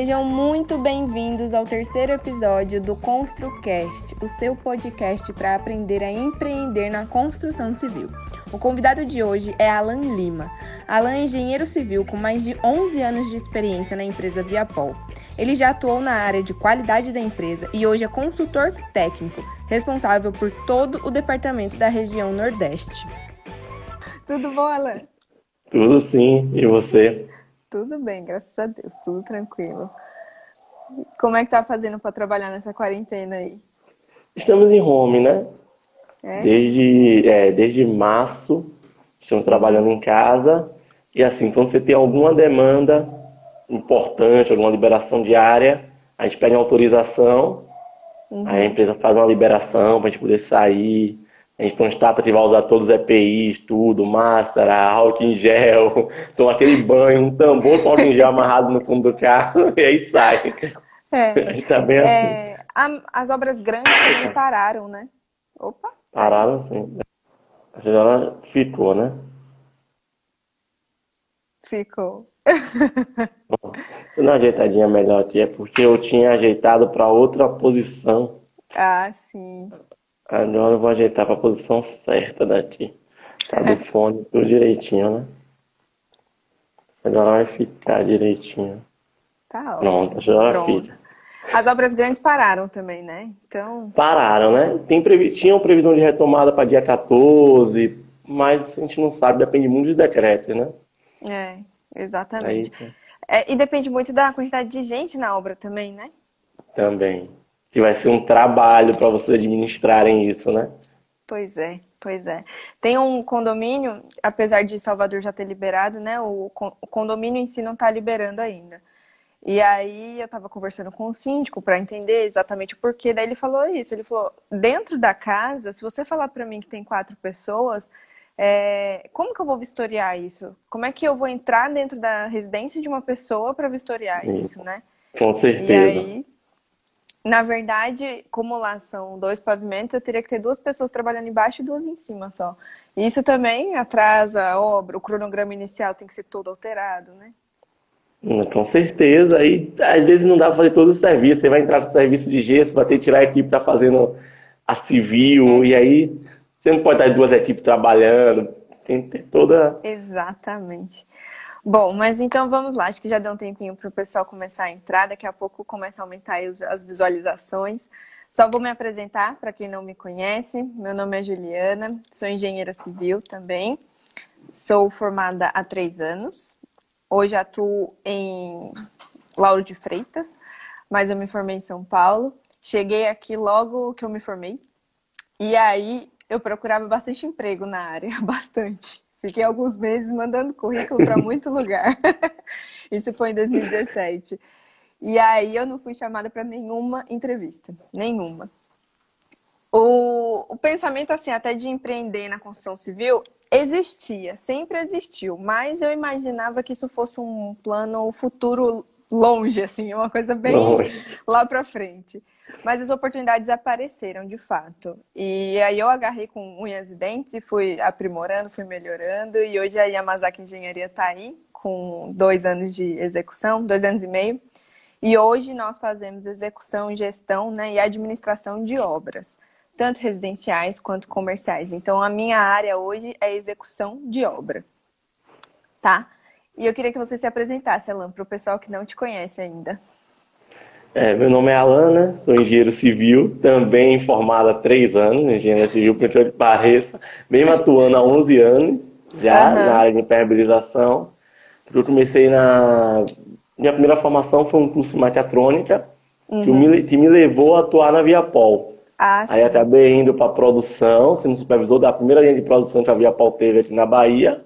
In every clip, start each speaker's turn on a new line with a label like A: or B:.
A: Sejam muito bem-vindos ao terceiro episódio do ConstruCast, o seu podcast para aprender a empreender na construção civil. O convidado de hoje é Alan Lima. Alan é engenheiro civil com mais de 11 anos de experiência na empresa Viapol. Ele já atuou na área de qualidade da empresa e hoje é consultor técnico, responsável por todo o departamento da região Nordeste. Tudo bom, Alan?
B: Tudo sim, e você?
A: Tudo bem, graças a Deus, tudo tranquilo. Como é que tá fazendo para trabalhar nessa quarentena aí?
B: Estamos em home, né? É? Desde, é, desde março, estamos trabalhando em casa. E assim, quando você tem alguma demanda importante, alguma liberação diária, a gente pede uma autorização, uhum. aí a empresa faz uma liberação para a gente poder sair, a gente constata que vai usar todos os EPIs, tudo, máscara, álcool em gel, toma aquele banho, um tambor com álcool em gel amarrado no fundo do carro e aí sai.
A: É. A gente tá bem é, assim. as obras grandes também pararam, né? Opa!
B: Pararam sim. A senhora ficou, né?
A: Ficou.
B: Uma ajeitadinha melhor aqui é porque eu tinha ajeitado para outra posição.
A: Ah, sim.
B: Agora eu vou ajeitar para a posição certa daqui. Tá do fone tudo direitinho, né? Agora vai ficar direitinho.
A: Tá
B: ótimo. Pronto, já fica.
A: As obras grandes pararam também, né? Então.
B: Pararam, né? Tem previ... Tinham previsão de retomada para dia 14, mas a gente não sabe, depende muito dos decretos, né?
A: É, exatamente. Aí... É, e depende muito da quantidade de gente na obra também, né?
B: Também que vai ser um trabalho para vocês administrarem isso, né?
A: Pois é, pois é. Tem um condomínio, apesar de Salvador já ter liberado, né? O, condomínio em si não está liberando ainda. E aí eu estava conversando com o síndico para entender exatamente o porquê. Daí ele falou isso. Ele falou: dentro da casa, se você falar para mim que tem quatro pessoas, é, como que eu vou vistoriar isso? Como é que eu vou entrar dentro da residência de uma pessoa para vistoriar isso, né?
B: Com certeza. E
A: aí na verdade, como lá são dois pavimentos, eu teria que ter duas pessoas trabalhando embaixo e duas em cima só. Isso também atrasa a obra, o cronograma inicial tem que ser todo alterado, né?
B: Hum, com certeza. Aí às vezes não dá para fazer todo o serviço. Você vai entrar no serviço de gesso, vai ter que tirar a equipe que está fazendo a civil, é. e aí você não pode estar duas equipes trabalhando. Tem que ter toda.
A: Exatamente. Bom, mas então vamos lá. Acho que já deu um tempinho para o pessoal começar a entrar. Daqui a pouco começa a aumentar as visualizações. Só vou me apresentar para quem não me conhece. Meu nome é Juliana, sou engenheira civil também. Sou formada há três anos. Hoje atuo em Lauro de Freitas, mas eu me formei em São Paulo. Cheguei aqui logo que eu me formei. E aí eu procurava bastante emprego na área, bastante. Fiquei alguns meses mandando currículo para muito lugar. Isso foi em 2017. E aí eu não fui chamada para nenhuma entrevista, nenhuma. O, o pensamento assim até de empreender na construção civil existia, sempre existiu, mas eu imaginava que isso fosse um plano futuro longe, assim, uma coisa bem longe. lá para frente. Mas as oportunidades apareceram, de fato. E aí eu agarrei com unhas e dentes e fui aprimorando, fui melhorando. E hoje a Yamazaki Engenharia está aí, com dois anos de execução, dois anos e meio. E hoje nós fazemos execução, gestão né, e administração de obras, tanto residenciais quanto comerciais. Então a minha área hoje é execução de obra. Tá? E eu queria que você se apresentasse, Alan, para o pessoal que não te conhece ainda.
B: É, meu nome é Alana, sou engenheiro civil, também formado há três anos, engenheiro civil, por que pareça, mesmo atuando há 11 anos, já uhum. na área de impermeabilização. Eu comecei na... Minha primeira formação foi um curso de mecatrônica, uhum. que, me, que me levou a atuar na Viapol.
A: Ah,
B: Aí acabei indo para produção, sendo supervisor da primeira linha de produção que a Viapol teve aqui na Bahia,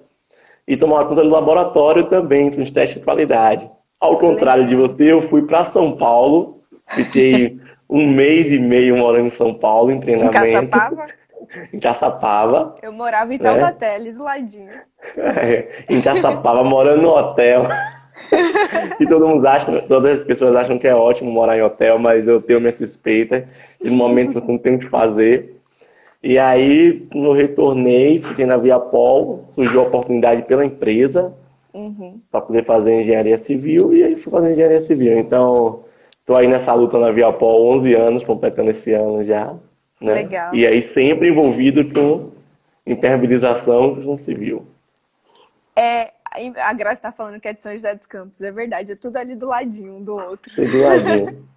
B: e tomar conta do laboratório também, com os testes de qualidade. Ao contrário de você, eu fui para São Paulo, fiquei um mês e meio morando em São Paulo, em treinamento. Em
A: Caçapava?
B: em Caçapava.
A: Eu morava em Taubaté, né? ali do ladinho.
B: É, em Caçapava, morando no hotel. e todo mundo acha, todas as pessoas acham que é ótimo morar em hotel, mas eu tenho minha suspeita. E no momento não tenho o que fazer. E aí, no retornei, fiquei na Viapol, surgiu a oportunidade pela empresa uhum. para poder fazer engenharia civil e aí fui fazer engenharia civil. Então, estou aí nessa luta na Viapol 11 anos, completando esse ano já. Né?
A: Legal.
B: E aí sempre envolvido com impermeabilização com civil.
A: É, a Graça está falando que é de São José dos Campos, é verdade, é tudo ali do ladinho um do outro.
B: Tudo do ladinho.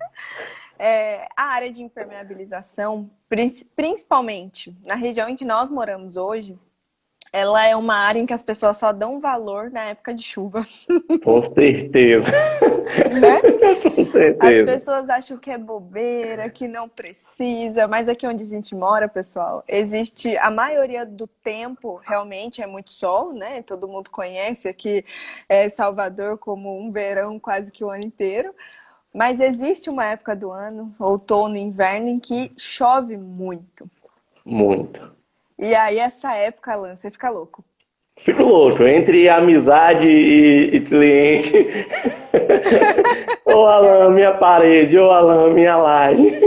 A: é, a área de impermeabilização, principalmente na região em que nós moramos hoje, ela é uma área em que as pessoas só dão valor na época de chuva.
B: Com certeza.
A: Né? Com certeza. As pessoas acham que é bobeira, que não precisa, mas aqui onde a gente mora, pessoal, existe a maioria do tempo realmente é muito sol, né? Todo mundo conhece aqui é, Salvador como um verão quase que o ano inteiro. Mas existe uma época do ano, outono e inverno, em que chove muito.
B: Muito.
A: E aí, essa época, Alan, você fica louco.
B: Fico louco. Entre amizade e, e cliente. ô Alan, minha parede. Ô Alan, minha live.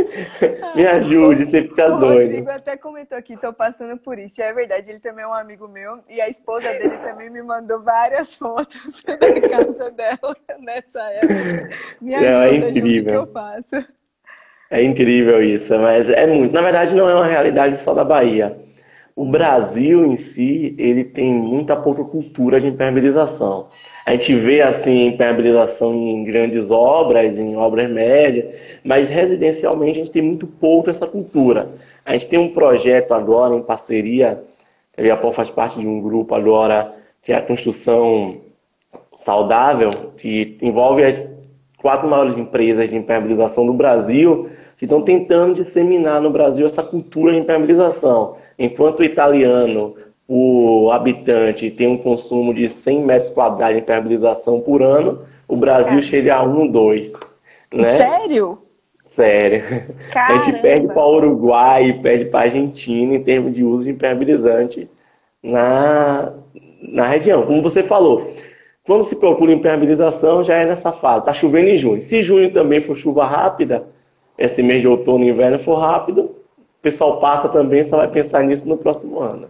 B: Me ajude, você fica o doido. O
A: Rodrigo até comentou aqui, tô passando por isso. E é verdade, ele também é um amigo meu. E a esposa dele também me mandou várias fotos da casa dela nessa época. Me ajuda, é, é incrível. o que eu faço.
B: É incrível isso, mas é muito. Na verdade, não é uma realidade só da Bahia o Brasil em si, ele tem muita pouca cultura de impermeabilização. A gente vê assim impermeabilização em grandes obras, em obras médias, mas residencialmente a gente tem muito pouco essa cultura. A gente tem um projeto agora em parceria, a Viapol faz parte de um grupo agora que é a construção saudável, que envolve as quatro maiores empresas de impermeabilização do Brasil, que estão tentando disseminar no Brasil essa cultura de impermeabilização. Enquanto o italiano, o habitante, tem um consumo de 100 metros quadrados de impermeabilização por ano, o Brasil é. chega a 1, 2. Né?
A: Sério?
B: Sério. Caramba. A gente perde para o Uruguai perde para a Argentina em termos de uso de impermeabilizante na, na região. Como você falou, quando se procura impermeabilização, já é nessa fase. Está chovendo em junho. Se junho também for chuva rápida, esse mês de outono e inverno for rápido, o pessoal passa também, só vai pensar nisso no próximo ano.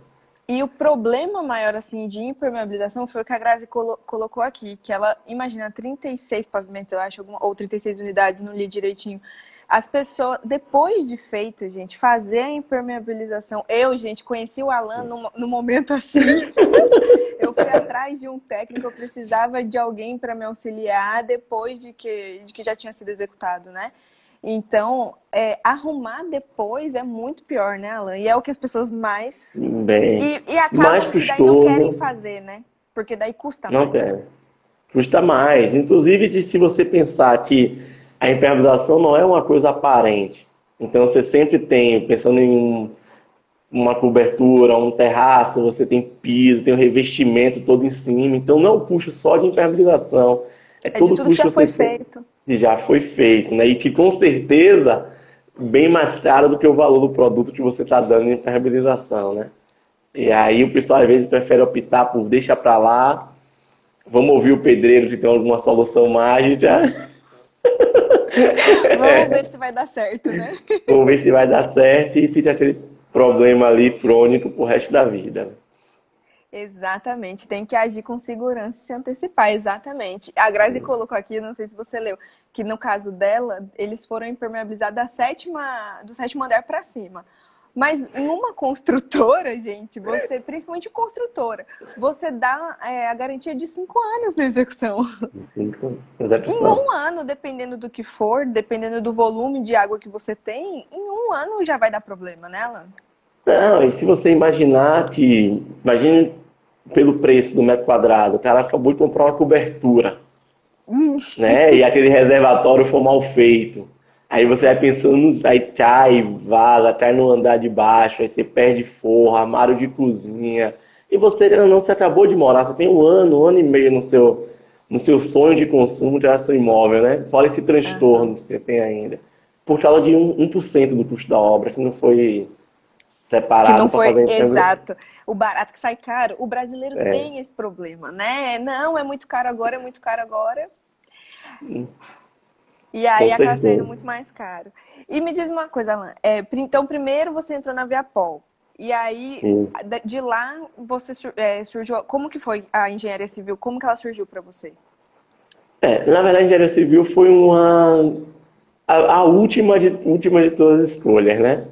A: E o problema maior, assim, de impermeabilização foi o que a Grazi colo colocou aqui, que ela, imagina, 36 pavimentos, eu acho, ou 36 unidades, não li direitinho. As pessoas, depois de feito, gente, fazer a impermeabilização. Eu, gente, conheci o Alan no, no momento assim. eu fui atrás de um técnico, eu precisava de alguém para me auxiliar depois de que, de que já tinha sido executado, né? Então, é, arrumar depois é muito pior, né, Alan? E é o que as pessoas mais.
B: Bem,
A: e, e acabam mais que daí não querem fazer, né? Porque daí custa
B: não
A: mais.
B: Não quer. Custa mais. Inclusive, se você pensar que a impermeabilização não é uma coisa aparente. Então, você sempre tem, pensando em um, uma cobertura, um terraço, você tem piso, tem o um revestimento todo em cima. Então, não é um custo só de impermeabilização. É, é todo
A: de tudo que já foi feito
B: que já foi feito, né? E que com certeza bem mais caro do que o valor do produto que você está dando em impermeabilização, né? E aí o pessoal às vezes prefere optar por deixa para lá, vamos ouvir o pedreiro que tem alguma solução mágica.
A: Vamos ver se vai dar certo, né?
B: Vamos ver se vai dar certo e fica aquele problema ali crônico pro resto da vida.
A: Exatamente, tem que agir com segurança e se antecipar, exatamente. A Grazi colocou aqui, não sei se você leu, que no caso dela, eles foram impermeabilizados da sétima, do sétimo andar para cima. Mas em uma construtora, gente, você, principalmente construtora, você dá é, a garantia de cinco anos na execução. Cinco Em um ano, dependendo do que for, dependendo do volume de água que você tem, em um ano já vai dar problema, né, Alan?
B: Não, e se você imaginar que. Imagine pelo preço do metro quadrado, o cara acabou de comprar uma cobertura. né? E aquele reservatório foi mal feito. Aí você vai pensando, aí cai, vaza, cai no andar de baixo, aí você perde forra, armário de cozinha. E você não se acabou de morar, você tem um ano, um ano e meio no seu, no seu sonho de consumo de seu imóvel, né? Fora esse transtorno uhum. que você tem ainda. Por causa de 1%, 1 do custo da obra, que não foi separado.
A: Que não foi exato. O barato que sai caro. O brasileiro é. tem esse problema, né? Não, é muito caro agora, é muito caro agora. Hum. E aí acaba sendo muito mais caro. E me diz uma coisa, Alan. É, então, primeiro você entrou na Viapol. E aí, Sim. de lá, você é, surgiu. Como que foi a engenharia civil? Como que ela surgiu para você?
B: É, na verdade, a engenharia civil foi uma a, a, última de última de todas as escolhas, né?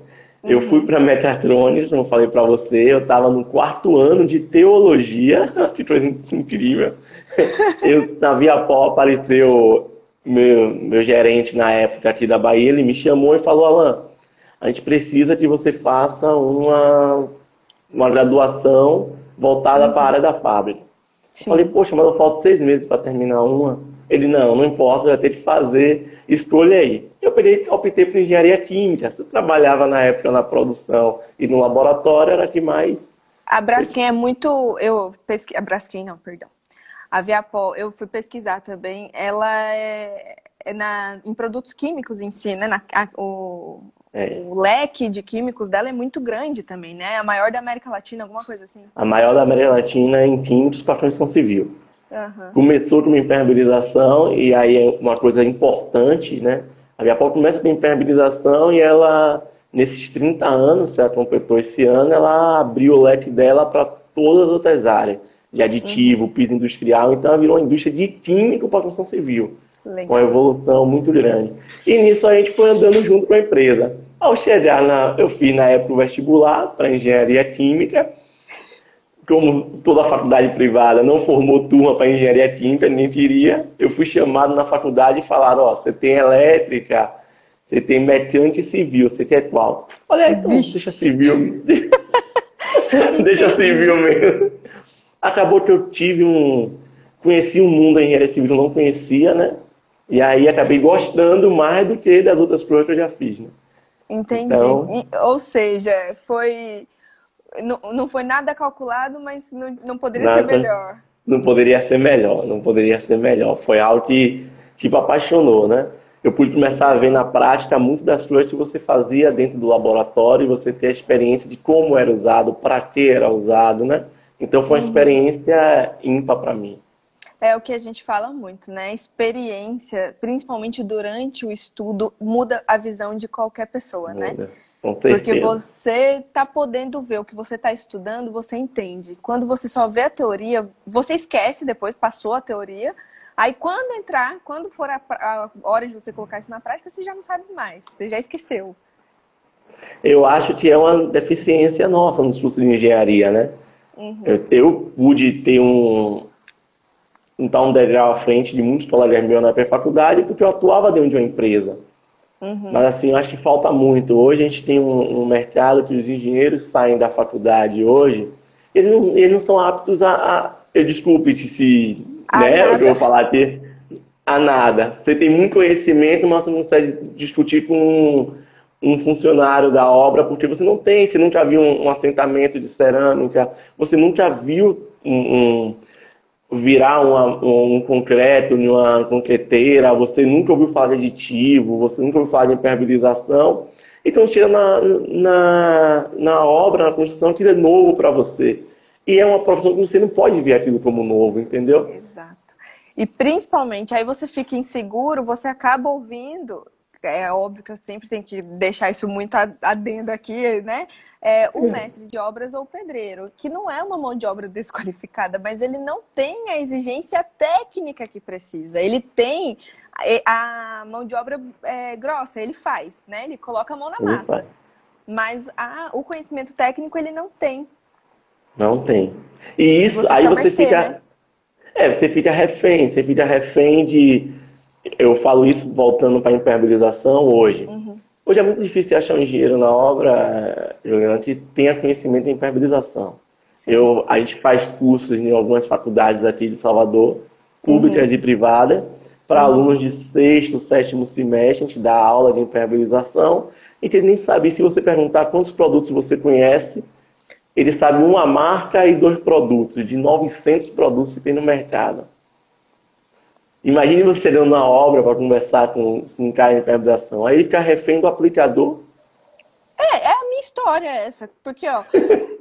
B: Uhum. Eu fui para Mechatronics, como falei para você, eu estava no quarto ano de teologia, que coisa incrível. Eu na Via Pó apareceu meu, meu gerente na época aqui da Bahia, ele me chamou e falou, Alan, a gente precisa que você faça uma, uma graduação voltada para a área da fábrica. Sim. Falei, poxa, mas eu falta seis meses para terminar uma. Ele, não, não importa, vai ter que fazer, escolha aí. Eu peguei, optei por engenharia química. Eu trabalhava na época na produção e no laboratório, era que mais.
A: A Braskem é muito. Eu pesqui... A Braskem não, perdão. A Viapol, eu fui pesquisar também, ela é, é na, em produtos químicos em si, né? Na, a, o, é. O leque de químicos dela é muito grande também, né? A maior da América Latina, alguma coisa assim.
B: A maior da América Latina em químicos para construção civil. Uhum. Começou com uma impermeabilização, e aí é uma coisa importante, né? A Viapol começa com impermeabilização e ela, nesses 30 anos, já completou esse ano, ela abriu o leque dela para todas as outras áreas, de aditivo, uhum. piso industrial, então ela virou uma indústria de químico para construção civil. Legal. uma evolução muito grande. E nisso a gente foi andando junto com a empresa. Ao chegar na, eu fiz na época o vestibular para engenharia química. Como toda faculdade privada não formou turma para engenharia química, nem queria, eu fui chamado na faculdade e falaram: Ó, você tem elétrica, você tem mecânica e civil, você quer qual? Olha, então Vixe. deixa civil. deixa civil mesmo. Acabou que eu tive um. Conheci um mundo da engenharia civil, não conhecia, né? E aí acabei gostando mais do que das outras provas que eu já fiz, né?
A: Entendi. Então... Ou seja, foi. Não, não foi nada calculado, mas não, não poderia nada, ser melhor.
B: Não poderia ser melhor, não poderia ser melhor. Foi algo que, tipo, apaixonou, né? Eu pude começar a ver na prática muito das coisas que você fazia dentro do laboratório e você ter a experiência de como era usado, para que era usado, né? Então foi uma uhum. experiência ímpar para mim.
A: É o que a gente fala muito, né? Experiência, principalmente durante o estudo, muda a visão de qualquer pessoa, né? muda. né? Porque você está podendo ver o que você está estudando, você entende. Quando você só vê a teoria, você esquece depois, passou a teoria. Aí quando entrar, quando for a, a hora de você colocar isso na prática, você já não sabe mais, você já esqueceu.
B: Eu acho que é uma deficiência nossa nos cursos de engenharia, né? Uhum. Eu, eu, pude ter um, estar um degrau à frente de muitos colegas meus na pré-faculdade, porque eu atuava dentro de uma empresa. Uhum. Mas assim, eu acho que falta muito. Hoje a gente tem um, um, mercado que os engenheiros saem da faculdade hoje, eles não, eles não são aptos a, a eu desculpe se a né, eu vou falar aqui, a nada. Você tem muito conhecimento, mas você não consegue discutir com um, um funcionário da obra, porque você não tem, você nunca viu um, um assentamento de cerâmica, você nunca viu um, virar uma, um concreto uma concreteira, você nunca ouviu falar de aditivo, você nunca ouviu falar de impermeabilização. Então chega na, na, na obra, na construção, aquilo é novo para você. E é uma profissão que você não pode ver aquilo como novo, entendeu?
A: Exato. E principalmente, aí você fica inseguro, você acaba ouvindo é óbvio que eu sempre tenho que deixar isso muito adendo aqui, né? É, o mestre de obras ou pedreiro, que não é uma mão de obra desqualificada, mas ele não tem a exigência técnica que precisa. Ele tem a mão de obra é, grossa, ele faz, né? Ele coloca a mão na massa. Mas a, o conhecimento técnico ele não tem.
B: Não tem. E isso, você aí você mercê, fica. Né? É, você fica refém, você fica refém de eu falo isso voltando para a impermeabilização hoje. Uhum. Hoje é muito difícil achar um engenheiro na obra, Juliana, que tenha conhecimento em impermeabilização. Eu, a gente faz cursos em algumas faculdades aqui de Salvador, públicas uhum. e privadas, para uhum. alunos de sexto, sétimo semestre, a gente dá aula de impermeabilização, e que ele nem sabe, se você perguntar quantos produtos você conhece, ele sabe uma marca e dois produtos, de 900 produtos que tem no mercado. Imagine você chegando na obra para conversar com, com um cara em impermeabilização. Aí fica refém do aplicador.
A: É, é a minha história essa. Porque, ó,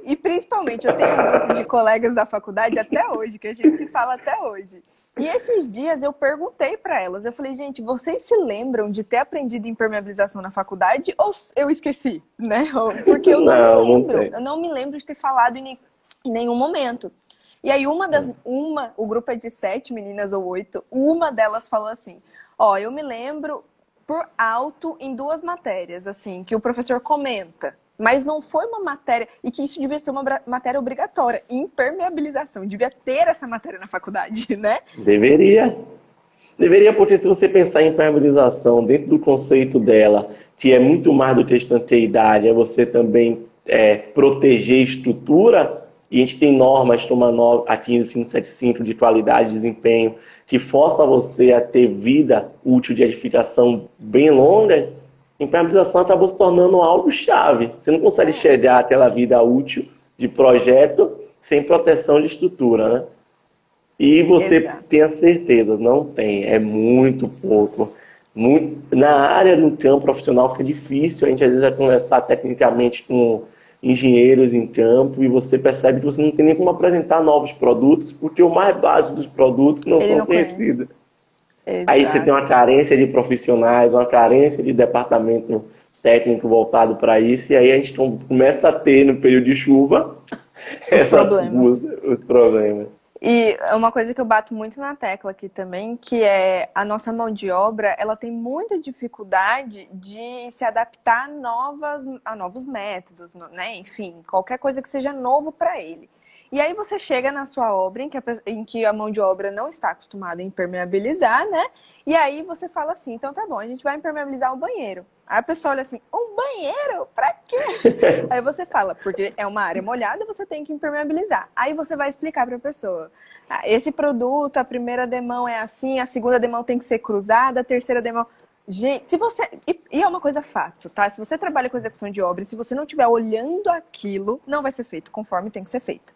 A: e principalmente eu tenho um grupo de colegas da faculdade até hoje, que a gente se fala até hoje. E esses dias eu perguntei para elas, eu falei, gente, vocês se lembram de ter aprendido impermeabilização na faculdade ou eu esqueci, né? Porque eu não, não me lembro, não eu não me lembro de ter falado em, em nenhum momento. E aí uma das, uma, o grupo é de sete meninas ou oito, uma delas falou assim, ó, eu me lembro por alto em duas matérias, assim, que o professor comenta. Mas não foi uma matéria, e que isso devia ser uma matéria obrigatória. Impermeabilização, devia ter essa matéria na faculdade, né?
B: Deveria. Deveria, porque se você pensar em impermeabilização dentro do conceito dela, que é muito mais do que estanqueidade, é você também é, proteger estrutura, e a gente tem normas como a 15575 de qualidade e desempenho, que força você a ter vida útil de edificação bem longa, impermeabilização acabou se tornando algo chave. Você não consegue chegar àquela vida útil de projeto sem proteção de estrutura, né? E você Exato. tem a certeza, não tem, é muito pouco. Muito, na área, no campo profissional, fica difícil a gente às vezes vai conversar tecnicamente com engenheiros em campo e você percebe que você não tem nem como apresentar novos produtos, porque o mais básico dos produtos não Ele são não conhecidos. Aí você tem uma carência de profissionais, uma carência de departamento técnico voltado para isso, e aí a gente começa a ter, no período de chuva,
A: os problemas.
B: Os problemas.
A: E uma coisa que eu bato muito na tecla aqui também, que é a nossa mão de obra, ela tem muita dificuldade de se adaptar a, novas, a novos métodos, né? Enfim, qualquer coisa que seja novo para ele. E aí você chega na sua obra em que, a, em que a mão de obra não está acostumada a impermeabilizar, né? E aí você fala assim, então tá bom, a gente vai impermeabilizar o banheiro. Aí a pessoa olha assim, um banheiro? Pra quê? aí você fala, porque é uma área molhada, você tem que impermeabilizar. Aí você vai explicar para a pessoa, ah, esse produto, a primeira demão é assim, a segunda demão tem que ser cruzada, a terceira demão... Gente, se você. E é uma coisa fato, tá? Se você trabalha com execução de obra, se você não estiver olhando aquilo, não vai ser feito conforme tem que ser feito.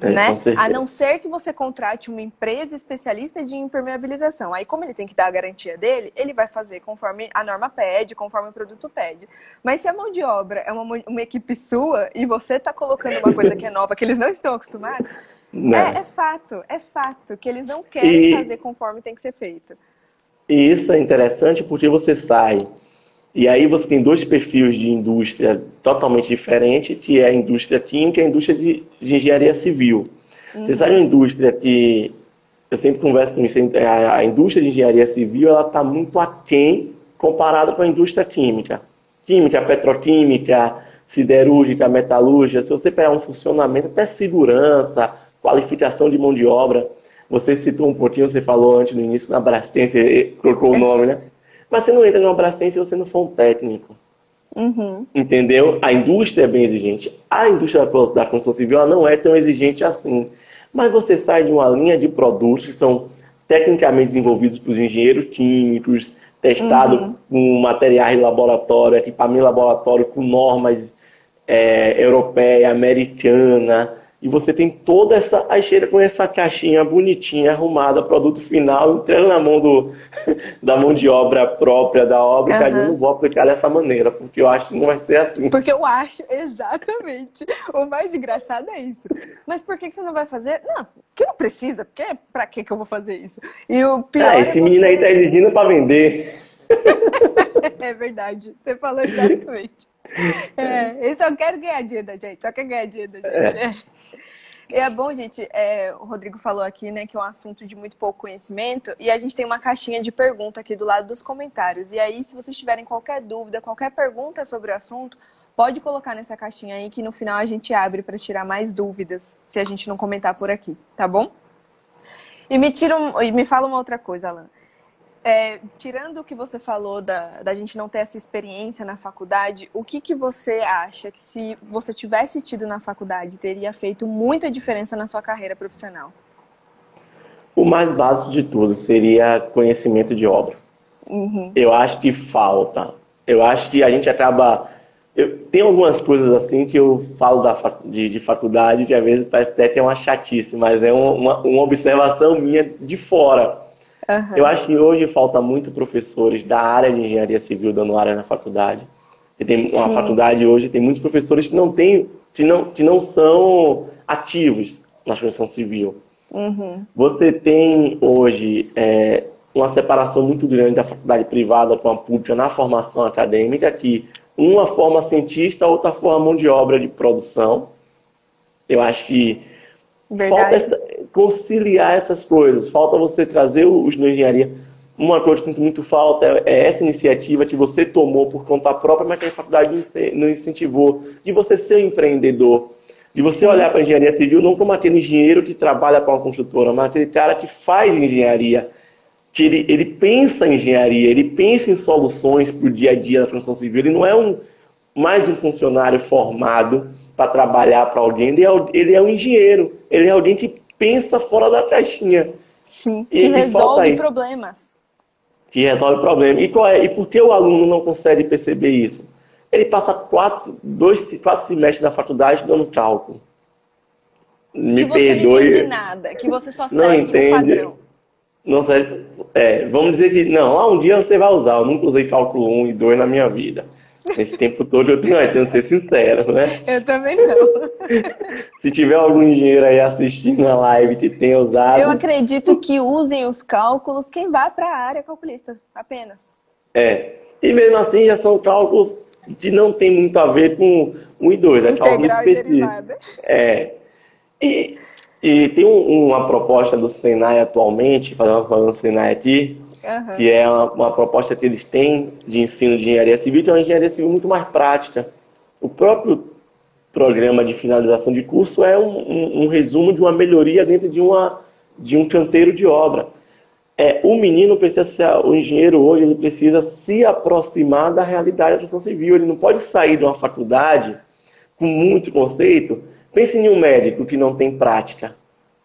A: É, né? A não ser que você contrate uma empresa especialista de impermeabilização. Aí, como ele tem que dar a garantia dele, ele vai fazer conforme a norma pede, conforme o produto pede. Mas se a mão de obra é uma, uma equipe sua e você está colocando uma coisa que é nova, que eles não estão acostumados, é, é, fato, é fato que eles não querem e... fazer conforme tem que ser feito.
B: E isso é interessante porque você sai e aí você tem dois perfis de indústria totalmente diferentes, que é a indústria química e a indústria de, de engenharia civil. Uhum. Você sabe uma indústria que eu sempre converso com isso, a, a indústria de engenharia civil ela está muito aquém comparada com a indústria química. Química, petroquímica, siderúrgica, metalúrgica, se você pegar um funcionamento, até segurança, qualificação de mão de obra, você citou um pouquinho, você falou antes no início na Brastemp, colocou o nome, né? Mas você não entra numa Braskem se você não for um técnico.
A: Uhum.
B: Entendeu? A indústria é bem exigente. A indústria da construção civil ela não é tão exigente assim. Mas você sai de uma linha de produtos que são tecnicamente desenvolvidos por engenheiros químicos, testados uhum. com materiais de laboratório, equipamento de laboratório com normas é, europeia, americana, e você tem toda essa. Aí chega com essa caixinha bonitinha, arrumada, produto final, entrando na mão do, da mão de obra própria da obra, uhum. eu não vou aplicar dessa maneira, porque eu acho que não vai ser assim.
A: Porque eu acho, exatamente. O mais engraçado é isso. Mas por que, que você não vai fazer? Não, que não precisa, porque pra que, que eu vou fazer isso? E o pior. Ah,
B: esse é você... menino aí tá exigindo pra vender.
A: é verdade, você falou exatamente. É, eu só quero ganhar dinheiro da gente, só quer ganhar dinheiro da gente. É. é. É bom, gente, é, o Rodrigo falou aqui, né, que é um assunto de muito pouco conhecimento, e a gente tem uma caixinha de pergunta aqui do lado dos comentários. E aí, se vocês tiverem qualquer dúvida, qualquer pergunta sobre o assunto, pode colocar nessa caixinha aí que no final a gente abre para tirar mais dúvidas, se a gente não comentar por aqui, tá bom? E me tira um, e me fala uma outra coisa, Alan. É, tirando o que você falou da, da gente não ter essa experiência na faculdade, o que, que você acha que se você tivesse tido na faculdade teria feito muita diferença na sua carreira profissional?
B: O mais básico de tudo seria conhecimento de obra. Uhum. Eu acho que falta. Eu acho que a gente acaba. Eu, tem algumas coisas assim que eu falo da, de, de faculdade que às vezes parece até que é uma chatice, mas é uma, uma observação minha de fora. Uhum. Eu acho que hoje falta muito professores da área de engenharia civil dando área na faculdade. Tem uma Sim. faculdade hoje tem muitos professores que não têm, que não, que não são ativos na construção civil. Uhum. Você tem hoje é, uma separação muito grande da faculdade privada com a pública na formação acadêmica, que uma forma cientista, outra forma mão de obra de produção. Eu acho que Verdade. falta essa, conciliar essas coisas. Falta você trazer os da engenharia. Uma coisa que eu sinto muito falta é, é essa iniciativa que você tomou por conta própria, mas que a faculdade não incentivou, de você ser um empreendedor, de você olhar para a engenharia civil não como aquele engenheiro que trabalha com a construtora, mas aquele cara que faz engenharia, que ele, ele pensa em engenharia, ele pensa em soluções para o dia a dia da construção civil. Ele não é um mais um funcionário formado para trabalhar para alguém, ele é, ele é um engenheiro, ele que pensa fora da caixinha.
A: Sim, que resolve problemas.
B: Que resolve problemas. E, qual é, e por que o aluno não consegue perceber isso? Ele passa quatro, dois, quatro semestres da faculdade dando cálculo.
A: Me que você perdoe. não entende nada, que você só segue entende. o padrão.
B: Não serve. É, vamos dizer que, não, lá um dia você vai usar. Eu nunca usei cálculo 1 e 2 na minha vida. Esse tempo todo eu tenho, eu tenho que ser sincero, né?
A: Eu também não.
B: Se tiver algum engenheiro aí assistindo a live que tenha usado.
A: Eu acredito que usem os cálculos quem vai para a área calculista, apenas.
B: É. E mesmo assim já são cálculos que não tem muito a ver com 1 e 2, é cálculo específico. É. E e tem um, uma proposta do Senai atualmente, falando do Senai aqui, uhum. que é uma, uma, proposta que eles têm de ensino de engenharia civil, que é uma engenharia civil muito mais prática. O próprio programa de finalização de curso é um, um, um resumo de uma melhoria dentro de, uma, de um canteiro de obra. É, o menino precisa ser, o engenheiro hoje, ele precisa se aproximar da realidade da construção civil. Ele não pode sair de uma faculdade com muito conceito Pense em um médico que não tem prática.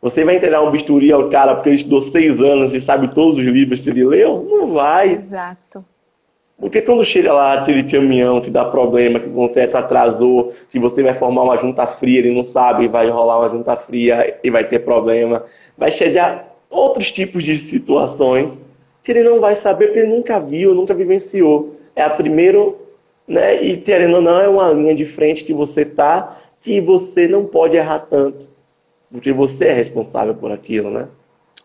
B: Você vai entregar um bisturi ao cara porque ele estudou seis anos e sabe todos os livros que ele leu? Não vai.
A: Exato.
B: Porque quando chega lá aquele caminhão que dá problema, que o contrato atrasou, que você vai formar uma junta fria, ele não sabe, vai rolar uma junta fria e vai ter problema. Vai chegar outros tipos de situações que ele não vai saber porque ele nunca viu, nunca vivenciou. É a primeiro, né? E querendo ou não, é uma linha de frente que você tá que você não pode errar tanto, porque você é responsável por aquilo, né?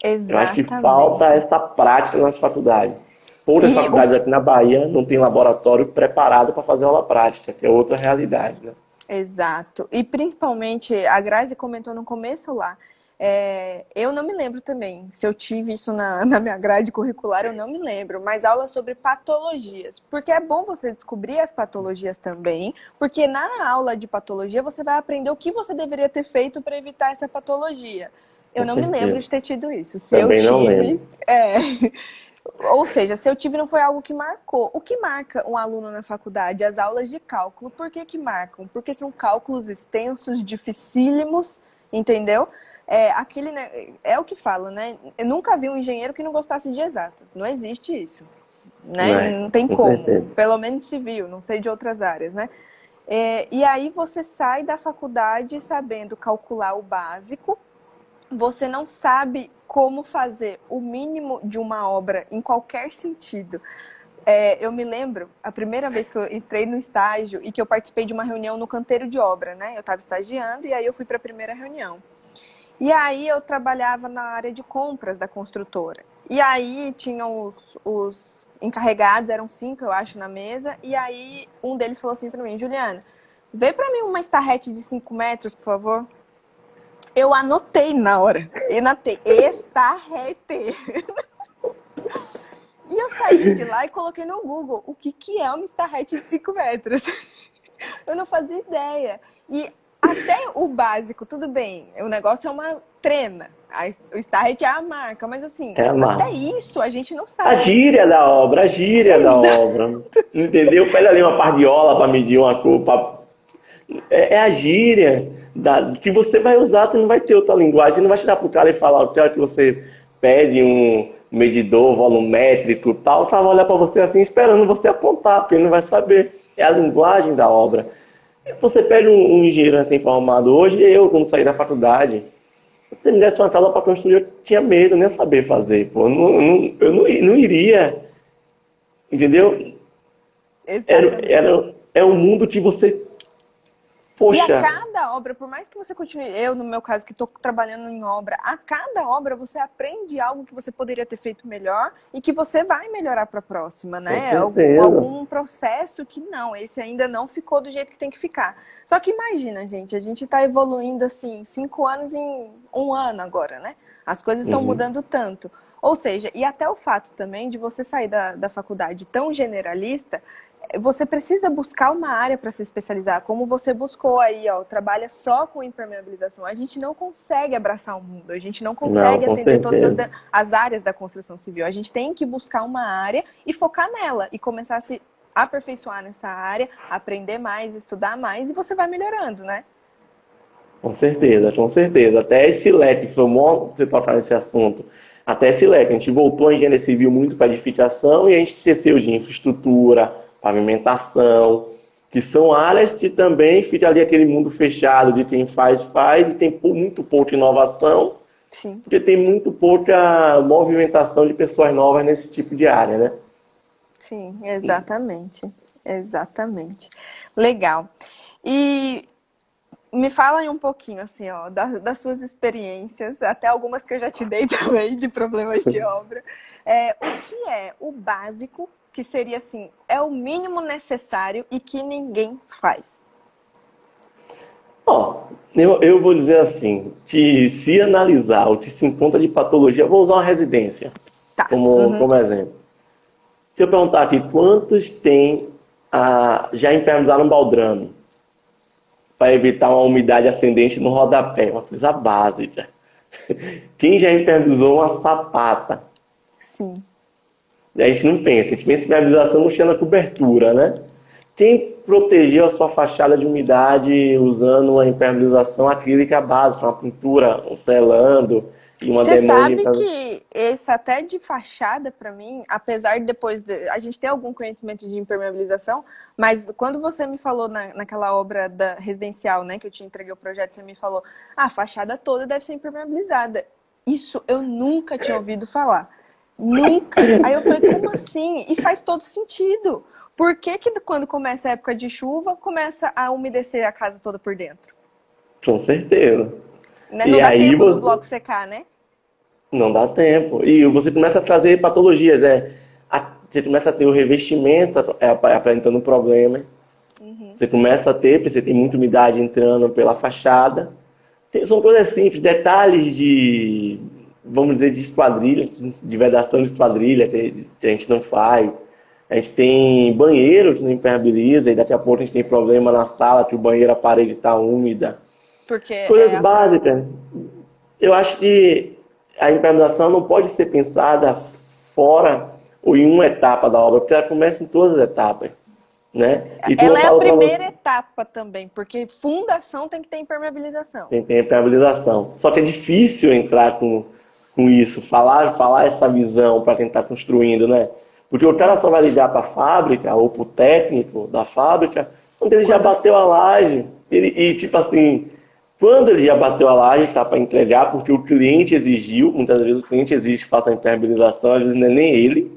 A: Exatamente.
B: Eu acho que falta essa prática nas faculdades. Poucas e faculdades aqui na Bahia não tem laboratório preparado para fazer aula prática, que é outra realidade, né?
A: Exato. E principalmente, a Grazi comentou no começo lá, é, eu não me lembro também se eu tive isso na, na, minha grade curricular, eu não me lembro, mas aula sobre patologias. Porque é bom você descobrir as patologias também, porque na aula de patologia você vai aprender o que você deveria ter feito para evitar essa patologia. Eu não me lembro de ter tido isso. Se
B: também
A: eu tive,
B: não lembro.
A: É. Ou seja, se eu tive não foi algo que marcou. O que marca um aluno na faculdade? As aulas de cálculo. Por que, que marcam? Porque são cálculos extensos, dificílimos, entendeu? É, aquele, né, é o que falo, né? Eu nunca vi um engenheiro que não gostasse de exatas. Não existe isso. Né? Não, é, não tem como. Certeza. Pelo menos civil, não sei de outras áreas, né? É, e aí você sai da faculdade sabendo calcular o básico, você não sabe como fazer o mínimo de uma obra em qualquer sentido. É, eu me lembro a primeira vez que eu entrei no estágio e que eu participei de uma reunião no canteiro de obra, né? Eu estava estagiando e aí eu fui para a primeira reunião. E aí eu trabalhava na área de compras da construtora. E aí tinham os, os encarregados, eram cinco, eu acho, na mesa. E aí um deles falou assim para mim, Juliana, vê para mim uma estarrete de 5 metros, por favor. Eu anotei na hora. Eu anotei, estarrete. e eu saí de lá e coloquei no Google o que, que é uma estarrete de 5 metros. eu não fazia ideia. E até o básico, tudo bem. O negócio é uma trena. O Starret é a marca, mas assim, é até isso a gente não sabe.
B: A gíria da obra, a gíria Exato. da obra. Entendeu? Pega ali uma pardiola para medir uma cor. Pra... É, é, a gíria da... que você vai usar, você não vai ter outra linguagem. Você não vai chegar pro cara e falar, o que você pede um medidor volumétrico e tal, o cara vai olhar para você assim, esperando você apontar, porque ele não vai saber. É a linguagem da obra. Você pega um, um engenheiro recém-formado hoje, eu, quando saí da faculdade, se me desse uma casa para construir, eu tinha medo, nem saber fazer. Pô. Eu, não, não, eu não, não iria. Entendeu? Era, era, é um mundo que você
A: Poxa. E a cada obra, por mais que você continue, eu no meu caso que estou trabalhando em obra, a cada obra você aprende algo que você poderia ter feito melhor e que você vai melhorar para a próxima, né? Algum, algum processo que não, esse ainda não ficou do jeito que tem que ficar. Só que imagina, gente, a gente está evoluindo assim, cinco anos em um ano agora, né? As coisas estão uhum. mudando tanto. Ou seja, e até o fato também de você sair da, da faculdade tão generalista, você precisa buscar uma área para se especializar, como você buscou aí, ó, trabalha só com impermeabilização. A gente não consegue abraçar o mundo, a gente não consegue não, atender todas as, as, áreas da construção civil. A gente tem que buscar uma área e focar nela e começar a se aperfeiçoar nessa área, aprender mais, estudar mais e você vai melhorando, né?
B: Com certeza, com certeza. Até esse leque, foi bom você tocar nesse assunto. Até esse leque, a gente voltou a engenharia civil muito para edificação e a gente esqueceu de infraestrutura, pavimentação, que são áreas que também fica ali aquele mundo fechado de quem faz, faz, e tem muito pouca inovação, Sim. porque tem muito pouca movimentação de pessoas novas nesse tipo de área, né?
A: Sim, exatamente. Exatamente. Legal. E me fala aí um pouquinho, assim, ó, das, das, suas experiências, até algumas que eu já te dei também, de problemas de obra. É, o que é o básico que seria assim, é o mínimo necessário e que ninguém faz?
B: Ó, eu, eu vou dizer assim, que se analisar o que se encontra de patologia, vou usar uma residência tá. como, uhum. como exemplo. Se eu perguntar aqui, quantos tem ah, já impermeabilizaram um baldrame para evitar uma umidade ascendente no rodapé? Uma coisa básica. Quem já impermeabilizou uma sapata?
A: Sim
B: a gente não pensa, a gente pensa em impermeabilização mexendo na cobertura, né? Quem protegeu a sua fachada de umidade usando uma impermeabilização acrílica básica, uma pintura, um selando e uma
A: Você sabe que esse até de fachada, para mim, apesar de depois de, a gente ter algum conhecimento de impermeabilização, mas quando você me falou na, naquela obra da residencial, né, que eu te entreguei o projeto, você me falou, ah, a fachada toda deve ser impermeabilizada. Isso eu nunca tinha ouvido falar. Nunca. Aí eu falei, como assim? E faz todo sentido. Por que, que quando começa a época de chuva, começa a umedecer a casa toda por dentro?
B: Com certeza.
A: Né? Não e dá aí tempo você... do bloco secar, né?
B: Não dá tempo. E você começa a trazer patologias. É, você começa a ter o revestimento apresentando problema. Uhum. Você começa a ter, porque você tem muita umidade entrando pela fachada. São coisas simples, detalhes de vamos dizer, de esquadrilha, de vedação de esquadrilha, que a gente não faz. A gente tem banheiro que não impermeabiliza, e daqui a pouco a gente tem problema na sala, que o banheiro, a parede está úmida.
A: Porque
B: Coisas é básicas. Eu acho que a impermeabilização não pode ser pensada fora ou em uma etapa da obra, porque ela começa em todas as etapas. Né?
A: ela é a primeira etapa também, porque fundação tem que ter impermeabilização.
B: Tem que ter impermeabilização. Só que é difícil entrar com com isso, falar, falar essa visão para quem está construindo, né? Porque o cara só vai ligar para a fábrica ou para o técnico da fábrica quando ele já bateu a laje. Ele, e tipo assim, quando ele já bateu a laje, tá para entregar, porque o cliente exigiu, muitas vezes o cliente exige que faça a impermeabilização, às vezes não é nem ele,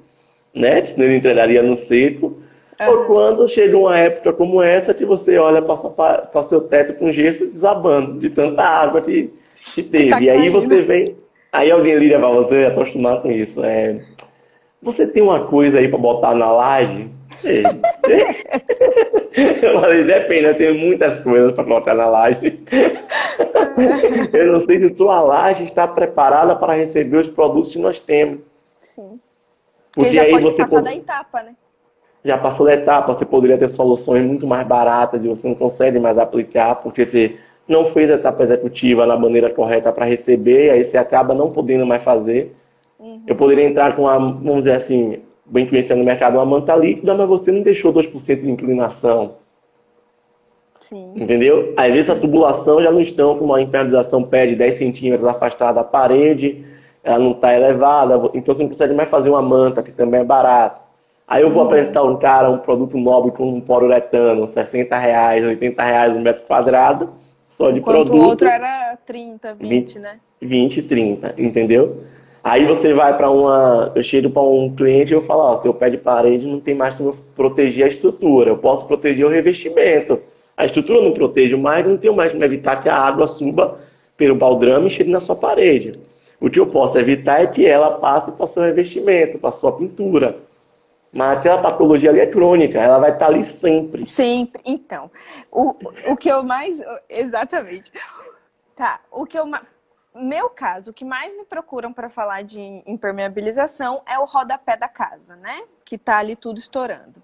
B: né? Senão ele entregaria no seco. É. Ou quando chega uma época como essa que você olha para seu teto com gesso desabando de tanta água que, que teve. Tá e aí você vem Aí alguém liga pra você, acostumar com isso. É, você tem uma coisa aí pra botar na laje? eu falei, depende, eu tenho muitas coisas para botar na laje. eu não sei se sua laje está preparada para receber os produtos que nós temos.
A: Sim. Porque, Porque já aí pode você passar pode... da etapa, né?
B: Já passou da etapa, você poderia ter soluções muito mais baratas e você não consegue mais aplicar, porque você não fez a etapa executiva na maneira correta para receber, aí você acaba não podendo mais fazer. Uhum. Eu poderia entrar com uma, vamos dizer assim, bem conhecendo o mercado, uma manta líquida, mas você não deixou 2% de inclinação.
A: Sim.
B: Entendeu? Às vezes a tubulação já não estão com uma impermeabilização pé de 10 centímetros afastada da parede, ela não está elevada, então você não consegue mais fazer uma manta, que também é barato. Aí eu vou uhum. apresentar um cara um produto nobre com um poliuretano, 60 reais, 80 reais um metro quadrado, só de Enquanto produto. o
A: outro era 30, 20, 20 né?
B: 20, 30, entendeu? Aí você vai para uma. Eu chego para um cliente e eu falo: ó, seu pé de parede não tem mais como proteger a estrutura. Eu posso proteger o revestimento, A estrutura não protege mais, não tenho mais como evitar que a água suba pelo baldrame e chegue na sua parede. O que eu posso evitar é que ela passe para o seu revestimento, para a sua pintura. Mas aquela patologia ali é crônica, ela vai estar ali sempre.
A: Sempre. Então, o, o que eu mais. Exatamente. Tá, o que eu. Meu caso, o que mais me procuram para falar de impermeabilização é o rodapé da casa, né? Que tá ali tudo estourando.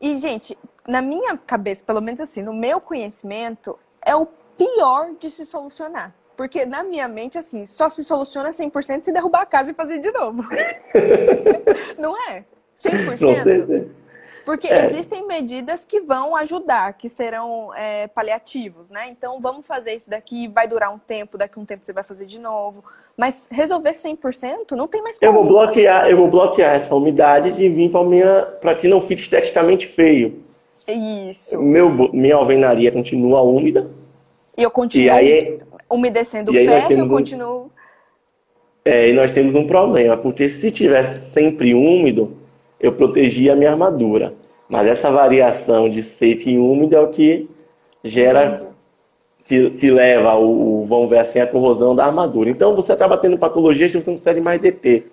A: E, gente, na minha cabeça, pelo menos assim, no meu conhecimento, é o pior de se solucionar. Porque na minha mente, assim, só se soluciona 100% se derrubar a casa e fazer de novo. Não é? 100%? Porque é. existem medidas que vão ajudar, que serão é, paliativos, né? Então, vamos fazer isso daqui, vai durar um tempo, daqui a um tempo você vai fazer de novo. Mas resolver 100% não tem mais como.
B: Eu vou bloquear, eu vou bloquear essa umidade de vir para que não fique esteticamente feio.
A: Isso.
B: Meu, minha alvenaria continua úmida.
A: E eu continuo e aí, umedecendo o ferro, eu continuo... Um,
B: é, e nós temos um problema, porque se tivesse sempre úmido, eu protegia a minha armadura. Mas essa variação de seco e úmido é o que gera, que, que leva o, vamos ver assim, a corrosão da armadura. Então você acaba tendo patologias que você não consegue mais deter.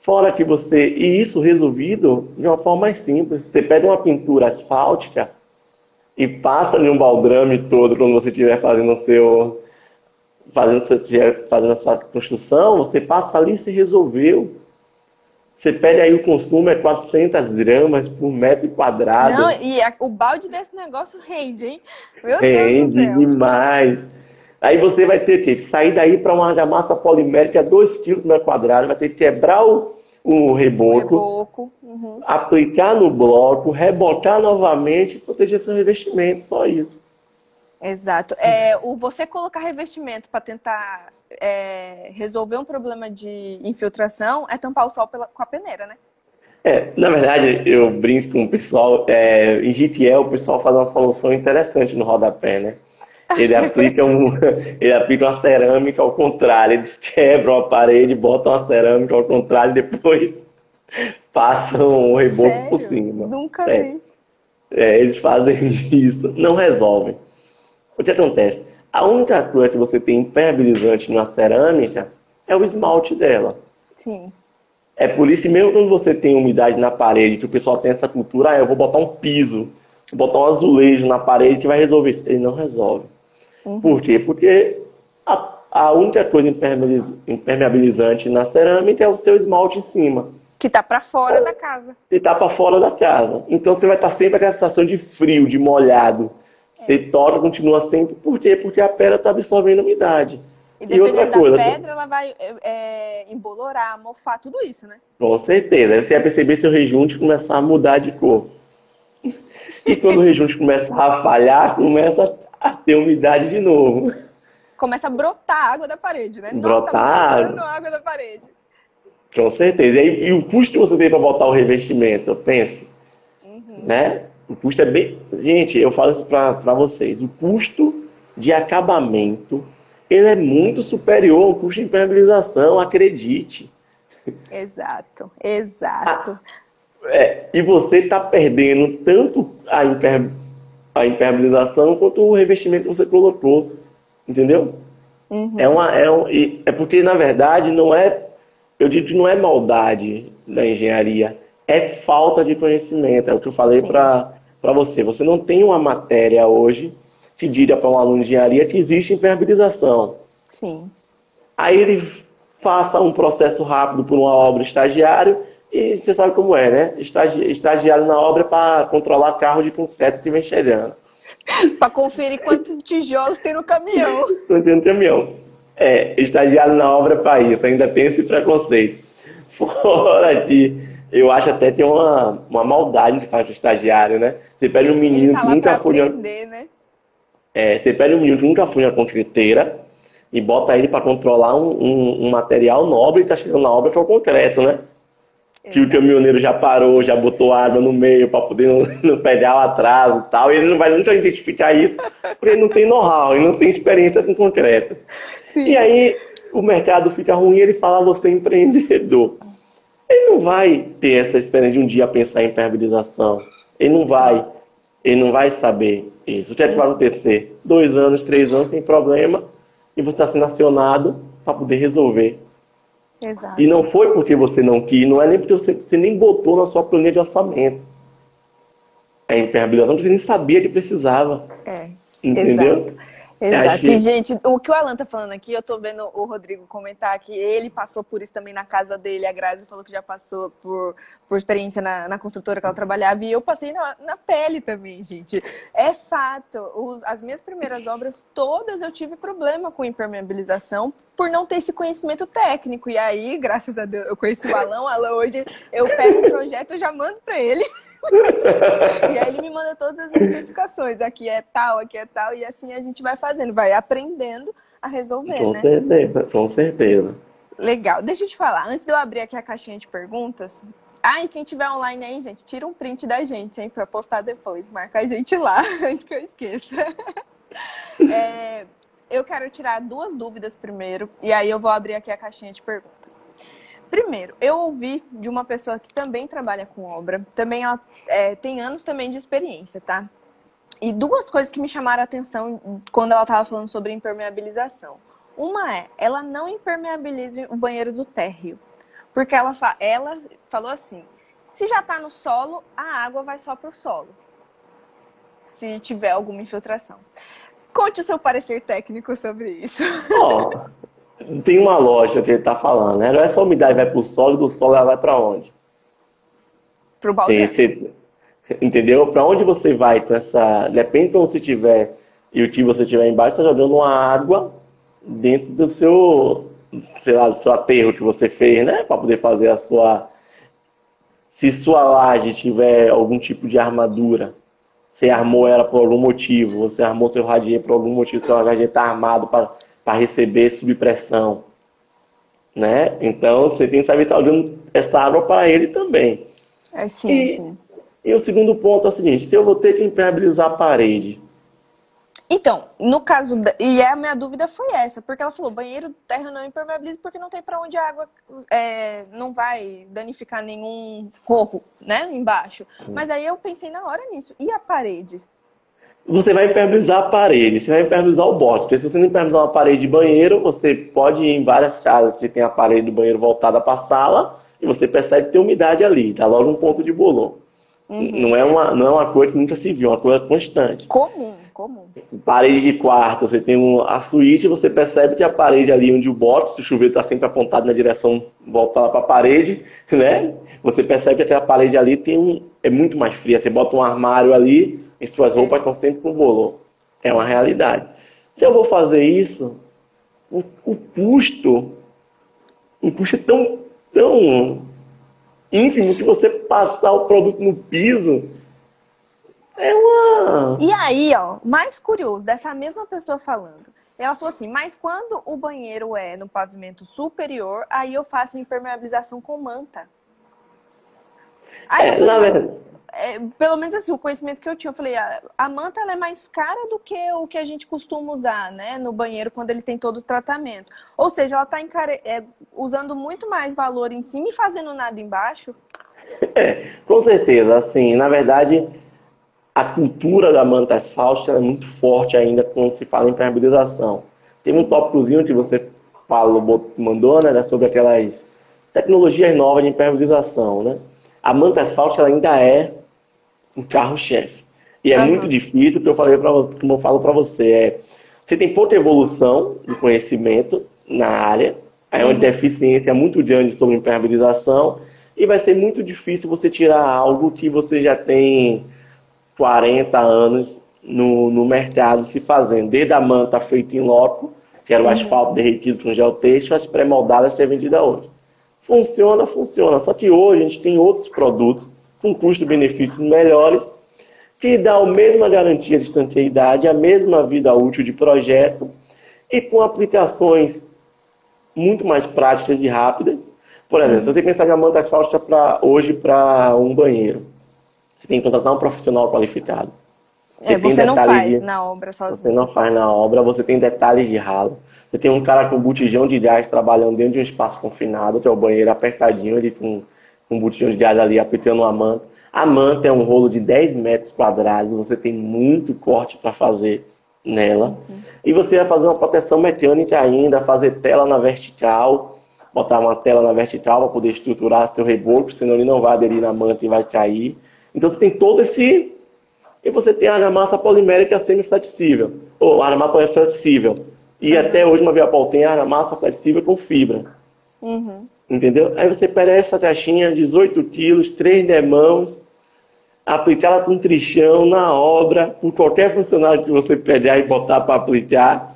B: Fora que você. E isso resolvido de uma forma mais simples. Você pega uma pintura asfáltica e passa em um baldrame todo quando você estiver fazendo o seu. Fazendo, fazendo a sua construção, você passa ali e se resolveu. Você pede aí o consumo é 400 gramas por metro quadrado.
A: Não, e a, o balde desse negócio rende, hein?
B: Meu rende Deus do céu. demais. Aí você vai ter que sair daí para uma argamassa polimérica 2 kg por metro quadrado, vai ter que quebrar o, o reboco,
A: reboco. Uhum.
B: aplicar no bloco, rebocar novamente e proteger seu revestimento, só isso.
A: Exato. É, o, você colocar revestimento para tentar é, resolver um problema de infiltração é tampar o sol pela, com a peneira, né?
B: É, na verdade, eu brinco com o pessoal, é, em GTL o pessoal faz uma solução interessante no rodapé, né? Ele aplica, um, ele aplica uma cerâmica ao contrário, eles quebram a parede, botam a cerâmica ao contrário e depois passam o reboco Sério? por cima.
A: Nunca é. vi.
B: É, eles fazem isso, não resolvem. O que acontece? A única coisa que você tem impermeabilizante na cerâmica é o esmalte dela.
A: Sim.
B: É por isso que mesmo quando você tem umidade na parede, que o pessoal tem essa cultura, ah, eu vou botar um piso, vou botar um azulejo na parede que vai resolver isso. Ele não resolve. Uhum. Por quê? Porque a, a única coisa impermeabilizante na cerâmica é o seu esmalte em cima.
A: Que está para fora da casa.
B: Que está para fora da casa. Então você vai estar sempre com a sensação de frio, de molhado. Você toca, continua sempre. Por quê? Porque a pedra está absorvendo umidade.
A: E dependendo e da coisa, pedra, ela vai é, é, embolorar, mofar, tudo isso, né?
B: Com certeza. Aí você vai perceber seu rejunte começar a mudar de cor. E quando o rejunte começa a falhar, começa a ter umidade de novo.
A: Começa a brotar água da parede, né?
B: Brotar Nossa,
A: tá água da parede.
B: Com certeza. E, aí, e o custo que você tem para botar o revestimento, pense. Uhum. Né? O custo é bem. Gente, eu falo isso para vocês. O custo de acabamento ele é muito superior ao custo de impermeabilização, acredite.
A: Exato, exato.
B: Ah, é, e você está perdendo tanto a, imper, a impermeabilização quanto o revestimento que você colocou. Entendeu? Uhum. É, uma, é, um, é porque, na verdade, não é. Eu digo que não é maldade da engenharia, é falta de conhecimento. É o que eu falei para para você. Você não tem uma matéria hoje que diga para um aluno de engenharia que existe impermeabilização.
A: Sim.
B: Aí ele faça um processo rápido por uma obra estagiário e você sabe como é, né? Estagi estagiário na obra é para controlar carro de concreto que vem chegando.
A: para conferir quantos tijolos tem no caminhão.
B: tem no caminhão. É, estagiário na obra é para isso, ainda tem esse preconceito. Fora de eu acho até que tem uma, uma maldade que faz o estagiário, né? Você pede um menino tá que nunca foi.
A: Aprender, né?
B: É, você pede um menino que nunca foi na concreteira e bota ele para controlar um, um, um, material nobre e tá chegando na obra que é o concreto, né? É. Que o caminhoneiro já parou, já botou água no meio para poder não, não pegar o atraso e tal. E ele não vai nunca identificar isso porque ele não tem know-how, ele não tem experiência com concreto. Sim. E aí o mercado fica ruim e ele fala, você é empreendedor. Ele não vai ter essa experiência de um dia pensar em impermeabilização. Ele não vai. Ele não vai saber isso. O que, é que vai acontecer? Dois anos, três anos, tem problema e você está sendo acionado para poder resolver.
A: Exato.
B: E não foi porque você não quis, não é nem porque você, você nem botou na sua planilha de orçamento. É impermeabilização você nem sabia que precisava.
A: É.
B: Entendeu?
A: Exato. Exato. E, gente, o que o Alan tá falando aqui, eu tô vendo o Rodrigo comentar que ele passou por isso também na casa dele. A Grazi falou que já passou por, por experiência na, na construtora que ela trabalhava. E eu passei na, na pele também, gente. É fato. Os, as minhas primeiras obras, todas eu tive problema com impermeabilização por não ter esse conhecimento técnico. E aí, graças a Deus, eu conheci o Alan. O Alan hoje, eu pego um projeto e já mando para ele. E aí ele me manda todas as especificações. Aqui é tal, aqui é tal, e assim a gente vai fazendo, vai aprendendo a resolver,
B: com
A: né?
B: Certeza, com certeza.
A: Legal. Deixa eu te falar, antes de eu abrir aqui a caixinha de perguntas. Ah, e quem tiver online aí, gente, tira um print da gente, hein, pra postar depois. Marca a gente lá, antes que eu esqueça. é, eu quero tirar duas dúvidas primeiro, e aí eu vou abrir aqui a caixinha de perguntas. Primeiro, eu ouvi de uma pessoa que também trabalha com obra, também ela é, tem anos também de experiência, tá? E duas coisas que me chamaram a atenção quando ela estava falando sobre impermeabilização. Uma é, ela não impermeabiliza o banheiro do térreo. Porque ela, fa ela falou assim: se já está no solo, a água vai só para o solo. Se tiver alguma infiltração. Conte o seu parecer técnico sobre isso.
B: Oh, tem uma loja que ele está falando, né? Não é só a umidade vai para o solo, do solo ela vai para onde?
A: Para o balcão.
B: Entendeu? Para onde você vai com essa. Depende de onde você tiver e o que você tiver embaixo, está jogando uma água dentro do seu, sei lá, do seu aterro que você fez, né? Para poder fazer a sua. Se sua laje tiver algum tipo de armadura, você armou ela por algum motivo, você armou seu radier por algum motivo, seu radier está armado para para receber subpressão. Né? Então, você tem que saber estar dando essa água para ele também.
A: É, sim,
B: e,
A: sim.
B: E o segundo ponto é o seguinte, se eu vou ter que impermeabilizar a parede.
A: Então, no caso, da, e a minha dúvida foi essa, porque ela falou, banheiro terra não impermeabiliza porque não tem para onde a água é, não vai danificar nenhum forro, né, embaixo. Mas aí eu pensei na hora nisso. E a parede?
B: Você vai impermeabilizar a parede, você vai impermeabilizar o bote. Porque se você não impermeabilizar uma parede de banheiro, você pode ir em várias casas que tem a parede do banheiro voltada para a sala e você percebe que tem umidade ali, tá logo um ponto de bolão. Uhum. Não, é uma, não é uma coisa que nunca se viu, é uma coisa constante.
A: Comum, comum.
B: Parede de quarto, você tem um, a suíte, você percebe que a parede ali onde o box, o chuveiro está sempre apontado na direção voltada para a parede, né? Você percebe que aquela parede ali tem um, é muito mais fria. Você bota um armário ali, e suas roupas estão sempre com bolor. É uma realidade. Se eu vou fazer isso, o, o custo, o custo é tão, tão ínfimo que você passar o produto no piso é uma.
A: E aí, ó, mais curioso, dessa mesma pessoa falando. Ela falou assim, mas quando o banheiro é no pavimento superior, aí eu faço impermeabilização com manta.
B: Aí é, na verdade,
A: é, pelo menos assim, o conhecimento que eu tinha, eu falei, a, a manta é mais cara do que o que a gente costuma usar, né, no banheiro quando ele tem todo o tratamento. Ou seja, ela está é, usando muito mais valor em cima e fazendo nada embaixo.
B: É, com certeza, assim, na verdade, a cultura da manta asfáltica é muito forte ainda quando se fala em impermeabilização. Tem um tópicozinho que você falou, mandou, né, sobre aquelas tecnologias novas de impermeabilização, né? A manta asfáltica ainda é um carro-chefe. E é uhum. muito difícil, que eu falei para você, como eu falo para você, é você tem pouca evolução de conhecimento na área, é uma uhum. deficiência muito grande sobre impermeabilização e vai ser muito difícil você tirar algo que você já tem 40 anos no, no mercado se fazendo, desde a manta feita em loco, que era o uhum. asfalto derretido com gel texto, as pré-moldadas que é vendida hoje. Funciona, funciona, só que hoje a gente tem outros produtos com custo-benefícios melhores, que dá a mesma garantia de estanqueidade, a mesma vida útil de projeto e com aplicações muito mais práticas e rápidas. Por exemplo, se você pensar em uma manta asfáltica para hoje para um banheiro, você tem que contratar um profissional qualificado.
A: Você, é, você não faz de, na obra sozinho.
B: Você não faz na obra, você tem detalhes de ralo. Você tem um cara com botijão de gás trabalhando dentro de um espaço confinado, que é o banheiro apertadinho, ele com um botijão de gás ali apitando uma manta. A manta é um rolo de 10 metros quadrados, você tem muito corte para fazer nela. Uhum. E você vai fazer uma proteção mecânica ainda, fazer tela na vertical, botar uma tela na vertical para poder estruturar seu reboco, senão ele não vai aderir na manta e vai cair. Então você tem todo esse. E você tem a argamassa polimérica semi-flexível, ou argamassa flexível. E uhum. até hoje uma Viapol tem a argamassa flexível com fibra. Uhum. Entendeu? Aí você pega essa caixinha, 18 quilos, 3 demãos, aplicá-la com trichão na obra, por qualquer funcionário que você pegar e botar para aplicar.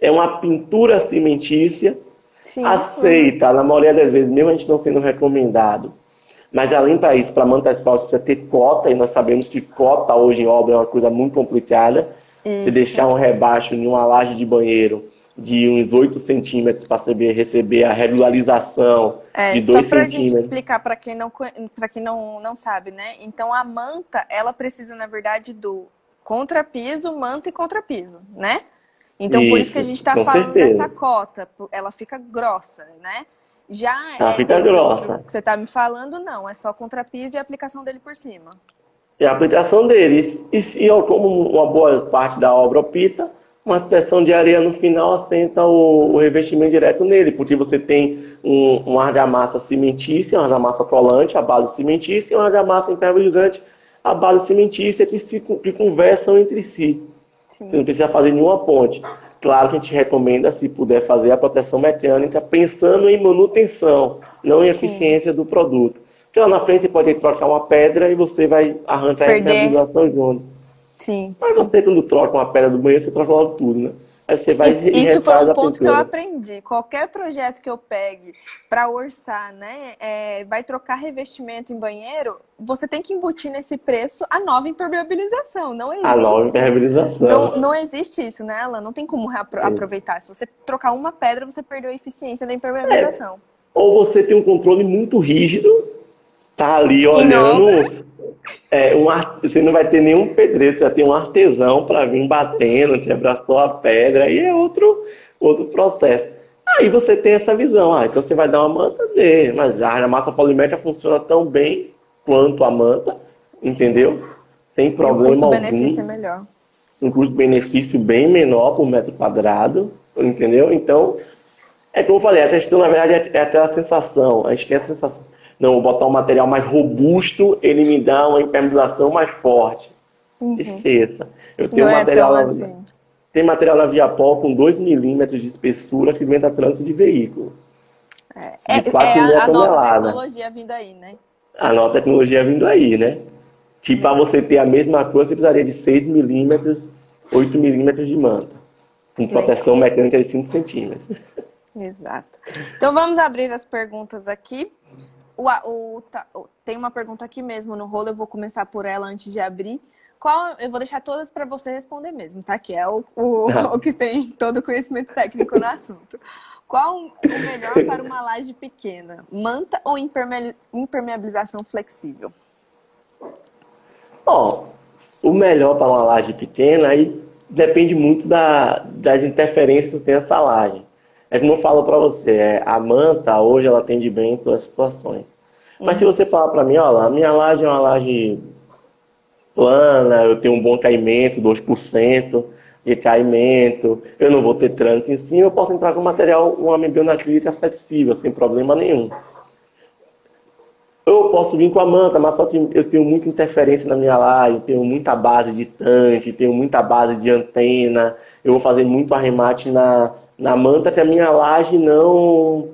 B: É uma pintura cimentícia, Sim. aceita, na maioria das vezes, mesmo a gente não sendo recomendado. Mas além para isso, para manter as precisa ter cota, e nós sabemos que cota hoje em obra é uma coisa muito complicada. Isso. Se deixar um rebaixo em uma laje de banheiro de uns 8 centímetros para receber, receber a regularização é, de 2 centímetros. Só para a gente
A: explicar para quem, não, quem não, não sabe, né? Então a manta, ela precisa, na verdade, do contrapiso, manta e contrapiso, né? Então isso, por isso que a gente está falando certeza. dessa cota, ela fica grossa, né? Já
B: ela é fica grossa.
A: que você está me falando, não, é só contrapiso e a aplicação dele por cima.
B: E a aplicação dele. E, e como uma boa parte da obra opita, uma aspersão de areia no final assenta o, o revestimento direto nele, porque você tem um, uma argamassa cimentícia, uma argamassa colante, a base cimentícia, e uma argamassa impermeabilizante, a base cimentícia, que, se, que conversam entre si. Sim. Você não precisa fazer nenhuma ponte. Claro que a gente recomenda, se puder, fazer a proteção mecânica pensando em manutenção, não em eficiência Sim. do produto. Porque lá na frente você pode trocar uma pedra e você vai arrancar Perder. a impermeabilização junto.
A: Sim.
B: Mas você, quando troca uma pedra do banheiro, você troca logo tudo, né? Aí você vai
A: e, Isso foi um ponto que eu aprendi. Qualquer projeto que eu pegue para orçar, né, é, vai trocar revestimento em banheiro, você tem que embutir nesse preço a nova impermeabilização. Não existe.
B: A nova impermeabilização.
A: Não, não existe isso, né, Ela Não tem como aproveitar. Se você trocar uma pedra, você perdeu a eficiência da impermeabilização. É.
B: Ou você tem um controle muito rígido, tá ali olhando é, um, você não vai ter nenhum pedreiro, você vai ter um artesão para vir batendo, quebrar só a pedra, e é outro, outro processo. Aí você tem essa visão, ah, então você vai dar uma manta dele, mas a massa polimérica funciona tão bem quanto a manta, entendeu? Sem problema algum. O custo-benefício
A: é melhor.
B: Um custo-benefício bem menor por metro quadrado, entendeu? Então, é como eu falei, a questão, na verdade, é, é aquela sensação. A gente tem a sensação não, vou botar um material mais robusto, ele me dá uma impermeabilização mais forte. Uhum. Esqueça. Eu tenho Não é material é assim. Tem material na Viapol com 2 milímetros de espessura que vem da trânsito de veículo.
A: É, de 4 é, é a nova tecnologia vindo aí, né?
B: A nova tecnologia vindo aí, né? Que para você ter a mesma coisa, você precisaria de 6 milímetros, 8 milímetros de manta. Com proteção mecânica de 5 centímetros.
A: Exato. Então vamos abrir as perguntas aqui. O, o, tá, tem uma pergunta aqui mesmo no rolo, eu vou começar por ela antes de abrir. Qual, eu vou deixar todas para você responder mesmo, tá? Que é o, o, o, que tem todo o conhecimento técnico no assunto. Qual o melhor para uma laje pequena? Manta ou impermeabilização flexível?
B: Bom, o melhor para uma laje pequena aí depende muito da, das interferências que tem essa laje. É como eu falo para você, é, a manta hoje ela atende bem em todas as situações. Mas uhum. se você falar para mim, olha, a minha laje é uma laje plana, eu tenho um bom caimento, 2% de caimento, eu não vou ter trânsito em cima, eu posso entrar com material, uma membrana acrílica flexível, sem problema nenhum. Eu posso vir com a manta, mas só que eu tenho muita interferência na minha laje, tenho muita base de tanque, tenho muita base de antena, eu vou fazer muito arremate na, na manta que a minha laje não.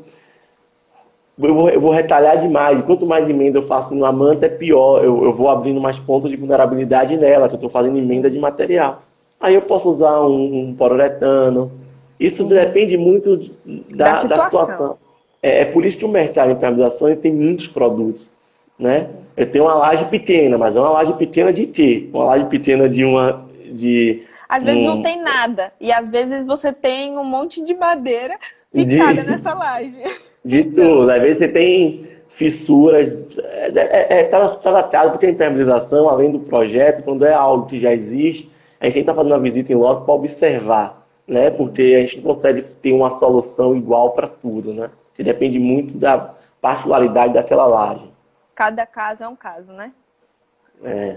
B: Eu vou, eu vou retalhar demais. Quanto mais emenda eu faço na manta, é pior. Eu, eu vou abrindo mais pontos de vulnerabilidade nela, que eu estou fazendo emenda de material. Aí eu posso usar um, um poruretano. Isso depende muito da, da situação. Da situação. É, é, por isso que o mercado de impermeabilização tem muitos produtos. Né? Eu tenho uma laje pequena, mas é uma laje pequena de quê? Uma laje pequena de uma. De
A: às vezes hum. não tem nada. E às vezes você tem um monte de madeira fixada de, nessa laje.
B: De tudo. Às vezes você tem fissuras. É, é, é tá tratado porque a impermeabilização, além do projeto, quando é algo que já existe, a gente está fazendo uma visita em loco para observar, né? Porque a gente não consegue ter uma solução igual para tudo, né? Que depende muito da particularidade daquela laje.
A: Cada caso é um caso, né? É.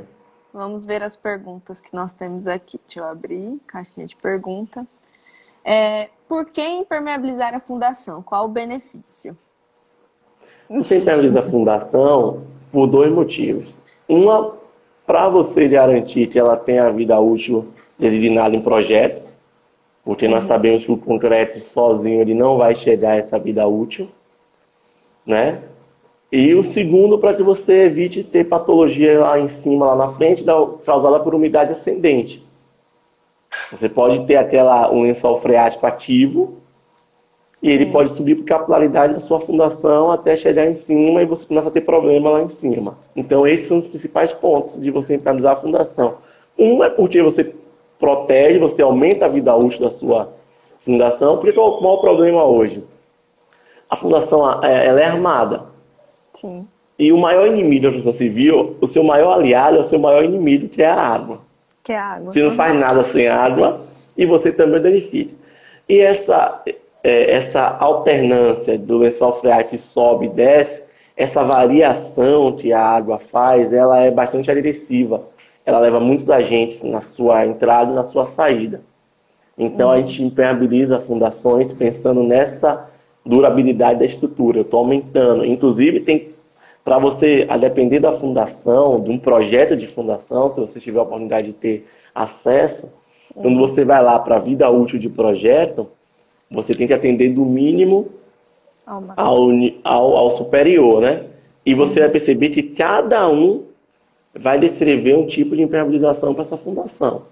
A: Vamos ver as perguntas que nós temos aqui. Deixa eu abrir, caixinha de pergunta. É, por que impermeabilizar a fundação? Qual o benefício?
B: Você impermeabiliza a fundação por dois motivos. Uma, para você garantir que ela tenha a vida útil designada em projeto, porque nós uhum. sabemos que o concreto sozinho ele não vai chegar a essa vida útil, né? E o segundo, para que você evite ter patologia lá em cima, lá na frente, causada por umidade ascendente. Você pode ter aquela, um lençol freático ativo, e ele Sim. pode subir por capilaridade da sua fundação até chegar em cima e você começa a ter problema lá em cima. Então, esses são os principais pontos de você impermeabilizar a fundação. Um é porque você protege, você aumenta a vida útil da sua fundação. Porque qual, qual é o problema hoje? A fundação é, ela é armada.
A: Sim.
B: E o maior inimigo da construção civil, o seu maior aliado é o seu maior inimigo, que é a água.
A: Que é a água.
B: Você não faz nada sem água e você também danifica. E essa, é, essa alternância do lençol freático sobe e desce, essa variação que a água faz, ela é bastante agressiva. Ela leva muitos agentes na sua entrada e na sua saída. Então, uhum. a gente impermeabiliza fundações pensando nessa durabilidade da estrutura. Eu estou aumentando. Inclusive, tem para você, a depender da fundação, de um projeto de fundação, se você tiver a oportunidade de ter acesso, uhum. quando você vai lá para a vida útil de projeto, você tem que atender do mínimo ao, ao, ao superior, né? E você vai perceber que cada um vai descrever um tipo de impermeabilização para essa fundação.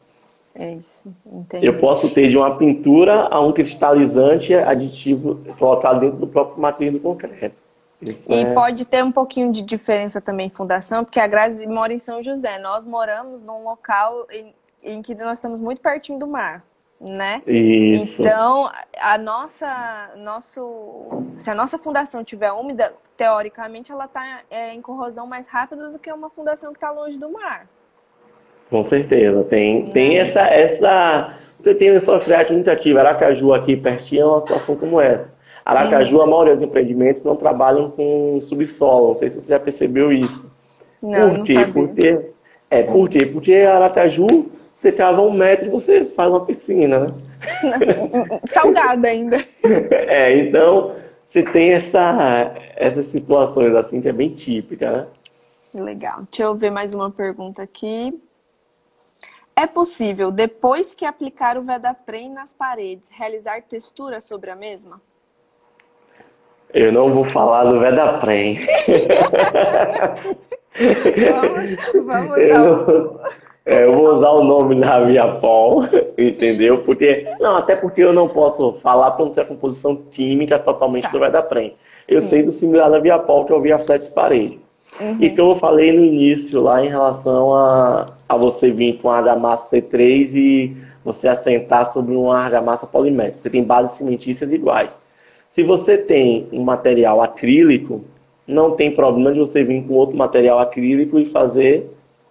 A: É isso, entendi.
B: Eu posso ter de uma pintura a um cristalizante aditivo colocado dentro do próprio material do concreto.
A: Isso e é... pode ter um pouquinho de diferença também em fundação, porque a Grazi mora em São José. Nós moramos num local em, em que nós estamos muito pertinho do mar, né?
B: Isso.
A: Então, a nossa, nosso, se a nossa fundação estiver úmida, teoricamente ela está é, em corrosão mais rápida do que uma fundação que está longe do mar.
B: Com certeza, tem, tem essa, essa. Você tem cidade muito ativa, Aracaju aqui pertinho é uma situação como essa. Aracaju, a maioria dos empreendimentos não trabalham com subsolo. Não sei se você já percebeu isso.
A: Não, Por quê?
B: Porque, é, por quê? Porque Aracaju, você cava um metro e você faz uma piscina, né?
A: Salgada ainda.
B: É, então você tem essa, essas situações assim que é bem típica, né?
A: Legal. Deixa eu ver mais uma pergunta aqui. É possível, depois que aplicar o Vedaprem nas paredes, realizar textura sobre a mesma?
B: Eu não vou falar do Vedaprem.
A: vamos, vamos eu,
B: é, eu vou usar o nome da Viapol, entendeu? Porque não, até porque eu não posso falar para não ser a composição química totalmente tá. do Vedaprem. Eu Sim. sei do similar da Viapol, que eu vi a flat parede. Uhum. E como eu falei no início lá em relação a, a você vir com a argamassa C3 e você assentar sobre uma argamassa polimétrica. Você tem bases cimentícias iguais. Se você tem um material acrílico, não tem problema de você vir com outro material acrílico e fazer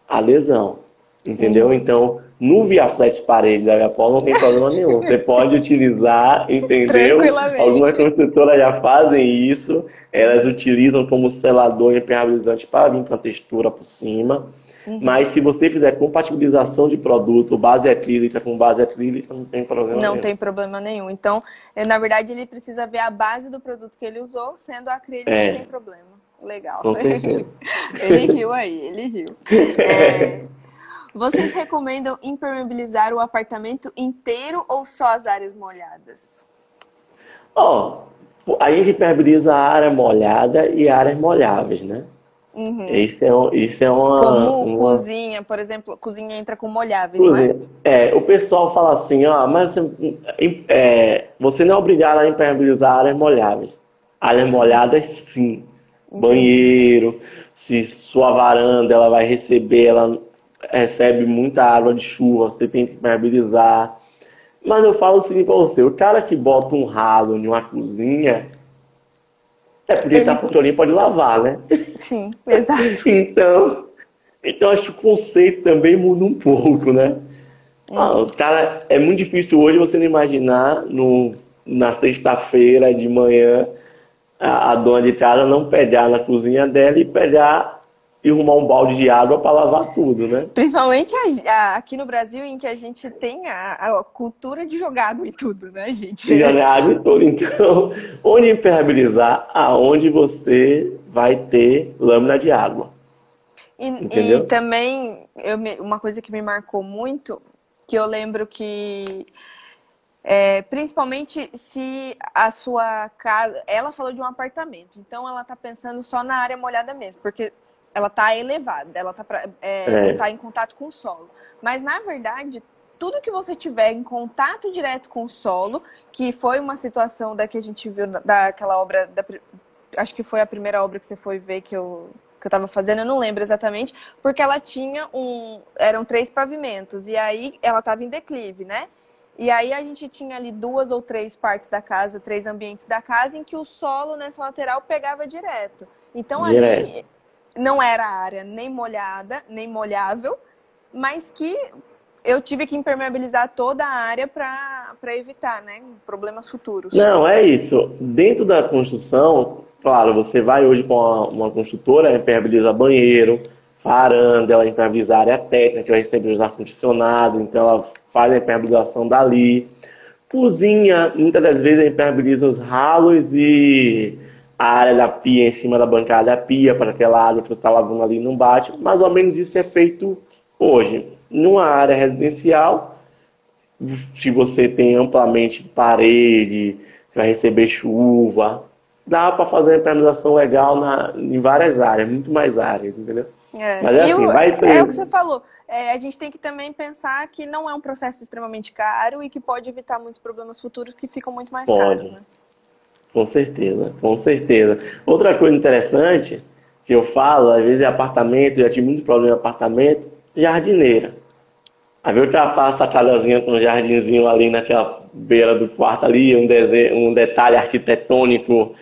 B: adesão. Entendeu? Uhum. Então, no Viaflex parede da Viapol não tem problema nenhum. Você pode utilizar, entendeu? Algumas construtoras já fazem isso. Elas utilizam como selador impermeabilizante para vir com a textura por cima. Uhum. Mas se você fizer compatibilização de produto, base acrílica com base acrílica, não tem problema
A: não
B: nenhum.
A: tem problema nenhum. Então, é, na verdade, ele precisa ver a base do produto que ele usou, sendo acrílico é. sem problema. Legal.
B: Com certeza.
A: ele riu aí, ele riu. É, vocês recomendam impermeabilizar o apartamento inteiro ou só as áreas molhadas?
B: Ó, oh, a gente impermeabiliza a área molhada e áreas molháveis, né? Uhum. Isso, é, isso é uma.
A: Como
B: uma...
A: cozinha, por exemplo, cozinha entra com molháveis, cozinha.
B: é? É, o pessoal fala assim, ó, mas é, você não é obrigado a impermeabilizar áreas molháveis. Áreas molhadas, sim. Uhum. Banheiro, se sua varanda ela vai receber, ela recebe muita água de chuva, você tem que impermeabilizar. Mas eu falo o seguinte pra você, o cara que bota um ralo em uma cozinha, é porque ele tá com controlinho pode lavar, né?
A: Sim, exato.
B: então, então acho que o conceito também muda um pouco, né? Hum. Ah, cara, é muito difícil hoje você não imaginar no, na sexta-feira de manhã a, a, dona de casa não pegar na cozinha dela e pegar e arrumar um balde de água para lavar tudo, né?
A: Principalmente a, a, aqui no Brasil, em que a gente tem a, a cultura de jogar água e tudo, né, gente?
B: Jogar água e tudo. Então, onde impermeabilizar? Aonde você vai ter lâmina de água.
A: E, e também, eu, uma coisa que me marcou muito, que eu lembro que é, principalmente se a sua casa. Ela falou de um apartamento, então ela está pensando só na área molhada mesmo, porque ela está elevada, ela está é, é. tá em contato com o solo. Mas, na verdade, tudo que você tiver em contato direto com o solo, que foi uma situação da que a gente viu daquela obra, da, acho que foi a primeira obra que você foi ver que eu que eu estava fazendo, eu não lembro exatamente, porque ela tinha um, eram três pavimentos e aí ela estava em declive, né? E aí a gente tinha ali duas ou três partes da casa, três ambientes da casa em que o solo nessa lateral pegava direto. Então direto. ali não era área nem molhada, nem molhável, mas que eu tive que impermeabilizar toda a área para evitar né, problemas futuros.
B: Não, é isso. Dentro da construção, claro, você vai hoje com uma, uma construtora, impermeabiliza banheiro, varanda, ela impermeabiliza a área técnica, que vai receber os ar-condicionado, então ela faz a impermeabilização dali. Cozinha, muitas das vezes impermeabiliza os ralos e a área da pia em cima da bancada da pia, para aquela água que você está lavando ali não bate. Mais ou menos isso é feito hoje. Numa área residencial, se você tem amplamente parede, você vai receber chuva, dá para fazer uma impermeabilização legal na, em várias áreas, muito mais áreas, entendeu?
A: É. Mas é, assim, o, vai ter... é o que você falou. É, a gente tem que também pensar que não é um processo extremamente caro e que pode evitar muitos problemas futuros que ficam muito mais pode. caros. Né?
B: Com certeza, com certeza. Outra coisa interessante que eu falo, às vezes é apartamento, já tive muito problema em apartamento, jardineira. Aí eu já faço a casazinha com um jardinzinho ali naquela beira do quarto ali, um, desenho, um detalhe arquitetônico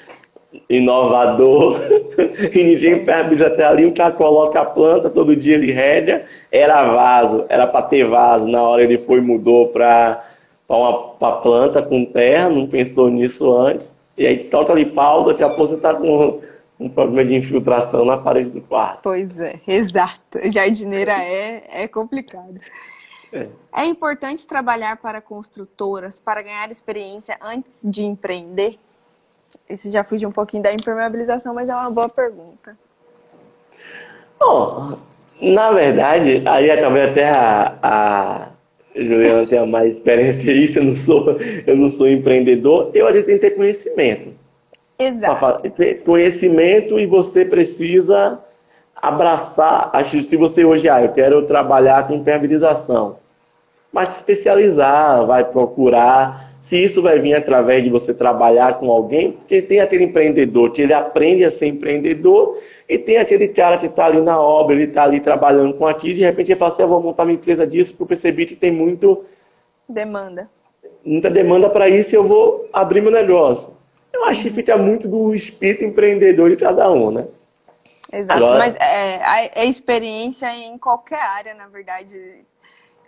B: inovador, e ninguém percebe até ali, o cara coloca a planta, todo dia ele rega, era vaso, era para ter vaso, na hora ele foi mudou para uma planta com terra, não pensou nisso antes, e aí toca ali pau, daqui a pouco você está com um problema de infiltração na parede do quarto.
A: Pois é, exato. Jardineira é, é complicado. É. é importante trabalhar para construtoras para ganhar experiência antes de empreender? Esse já fugiu um pouquinho da impermeabilização, mas é uma boa pergunta.
B: Bom, na verdade, aí acabei até a, a Juliana tem mais experiência nisso, eu não sou, eu não sou empreendedor, eu às vezes tenho que ter conhecimento.
A: Exato.
B: Ter conhecimento e você precisa abraçar, acho se você hoje, ah, eu quero trabalhar com impermeabilização, mas se especializar, vai procurar, se isso vai vir através de você trabalhar com alguém, porque tem aquele empreendedor que ele aprende a ser empreendedor e tem aquele cara que está ali na obra, ele está ali trabalhando com aquilo, e de repente ele fala assim, eu vou montar uma empresa disso, porque eu percebi que tem muito...
A: Demanda.
B: Muita demanda para isso e eu vou abrir meu negócio. Eu acho que fica muito do espírito empreendedor de cada um, né?
A: Exato, Agora... mas é, a, a experiência em qualquer área, na verdade,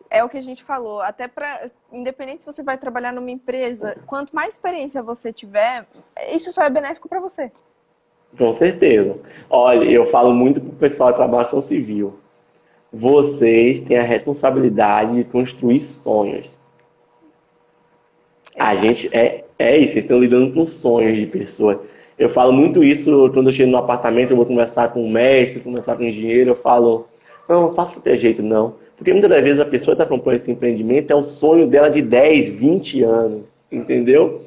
A: é o que a gente falou. Até para, independente se você vai trabalhar numa empresa, quanto mais experiência você tiver, isso só é benéfico para você.
B: Com certeza. Olha, eu falo muito para o pessoal que trabalha com civil. Vocês têm a responsabilidade de construir sonhos. A gente é, é isso, vocês estão lidando com sonhos de pessoas. Eu falo muito isso quando eu chego no apartamento, eu vou conversar com o mestre, conversar com o engenheiro, eu falo, não, não faço qualquer jeito, não. Porque muitas das vezes a pessoa que está comprando esse empreendimento é o sonho dela de 10, 20 anos, entendeu?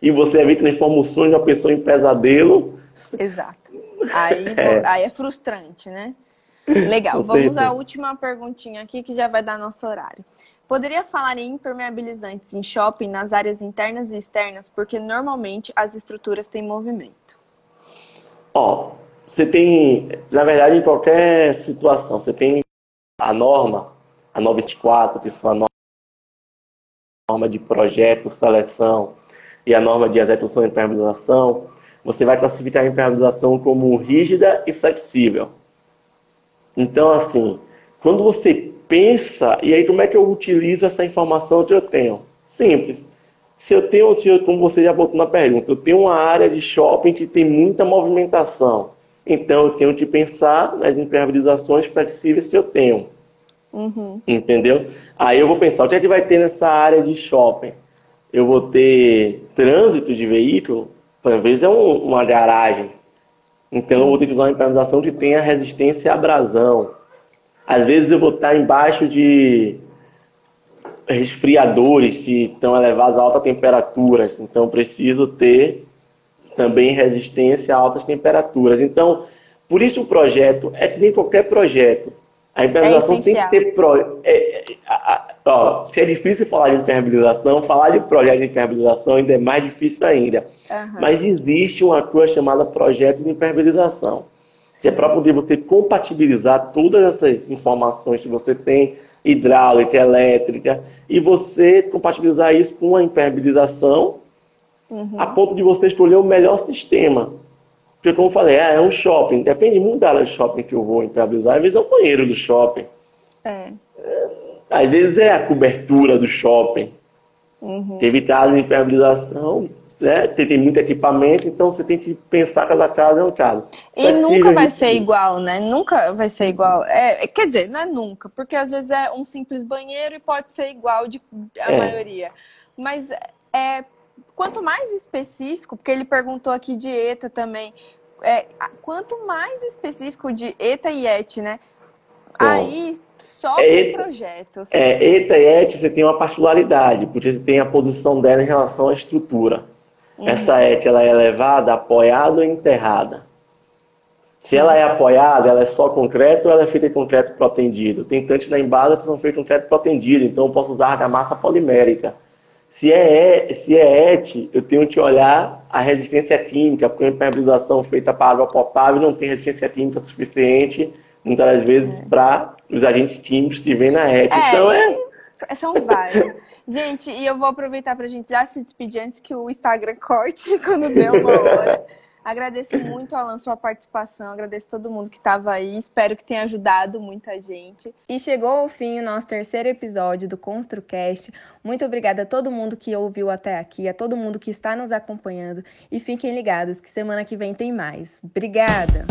B: E você que transforma o sonho de uma pessoa em pesadelo
A: Exato. Aí é, aí é frustrante, né? Legal. Vamos à última perguntinha aqui que já vai dar nosso horário. Poderia falar em impermeabilizantes em shopping nas áreas internas e externas, porque normalmente as estruturas têm movimento.
B: Ó, você tem, na verdade, em qualquer situação, você tem a norma, a 924, que são a norma de projeto, seleção e a norma de execução e impermeabilização, você vai classificar a impermeabilização como rígida e flexível. Então, assim, quando você pensa, e aí como é que eu utilizo essa informação que eu tenho? Simples. Se eu tenho, se eu, como você já botou na pergunta, eu tenho uma área de shopping que tem muita movimentação. Então eu tenho que pensar nas impermeabilizações flexíveis que eu tenho. Uhum. Entendeu? Aí eu vou pensar, o que é que vai ter nessa área de shopping? Eu vou ter trânsito de veículo, às vezes é um, uma garagem. Então Sim. eu vou ter que usar uma impermeabilização que tenha resistência à abrasão. Às vezes eu vou estar embaixo de resfriadores que estão elevados a altas temperaturas. Então preciso ter também resistência a altas temperaturas. Então, por isso o projeto é que nem qualquer projeto. A impermeabilização é tem que ter. Pro... É, é, ó, se é difícil falar de impermeabilização, falar de projeto de impermeabilização ainda é mais difícil ainda. Uhum. Mas existe uma coisa chamada projeto de impermeabilização. Que é para poder você compatibilizar todas essas informações que você tem, hidráulica, elétrica, e você compatibilizar isso com a impermeabilização uhum. a ponto de você escolher o melhor sistema. Porque, como eu falei, é, é um shopping, depende muito da área de shopping que eu vou impermeabilizar, às vezes é o banheiro do shopping. É. é às vezes é a cobertura do shopping. Uhum. Teve casos de impermeabilização, né? Tem, tem, muito equipamento, então você tem que pensar cada caso é um caso.
A: E nunca vai ser igual, né? Nunca vai ser igual. É, quer dizer, não é nunca, porque às vezes é um simples banheiro e pode ser igual de a é. maioria. Mas é quanto mais específico, porque ele perguntou aqui de ETA também, é, quanto mais específico de ETA e ET, né? Bom, Aí só é, projetos.
B: É, ETA e ET você tem uma particularidade, porque você tem a posição dela em relação à estrutura. Uhum. Essa ET ela é elevada, apoiada ou enterrada. Se ela é apoiada, ela é só concreto ou ela é feita em concreto protendido? Tem tantos na embada que são feitos em concreto protendido, então eu posso usar argamassa polimérica. Se é, se é ET, eu tenho que olhar a resistência química, porque a impermeabilização feita para água potável não tem resistência química suficiente, muitas das vezes, é. para os agentes químicos que vem na ET. É, então
A: é. São vários. gente, e eu vou aproveitar para a gente já se despedir antes que o Instagram corte quando der uma hora. Agradeço muito, Alan, sua participação. Agradeço todo mundo que estava aí. Espero que tenha ajudado muita gente. E chegou ao fim o nosso terceiro episódio do ConstruCast. Muito obrigada a todo mundo que ouviu até aqui, a todo mundo que está nos acompanhando. E fiquem ligados que semana que vem tem mais. Obrigada!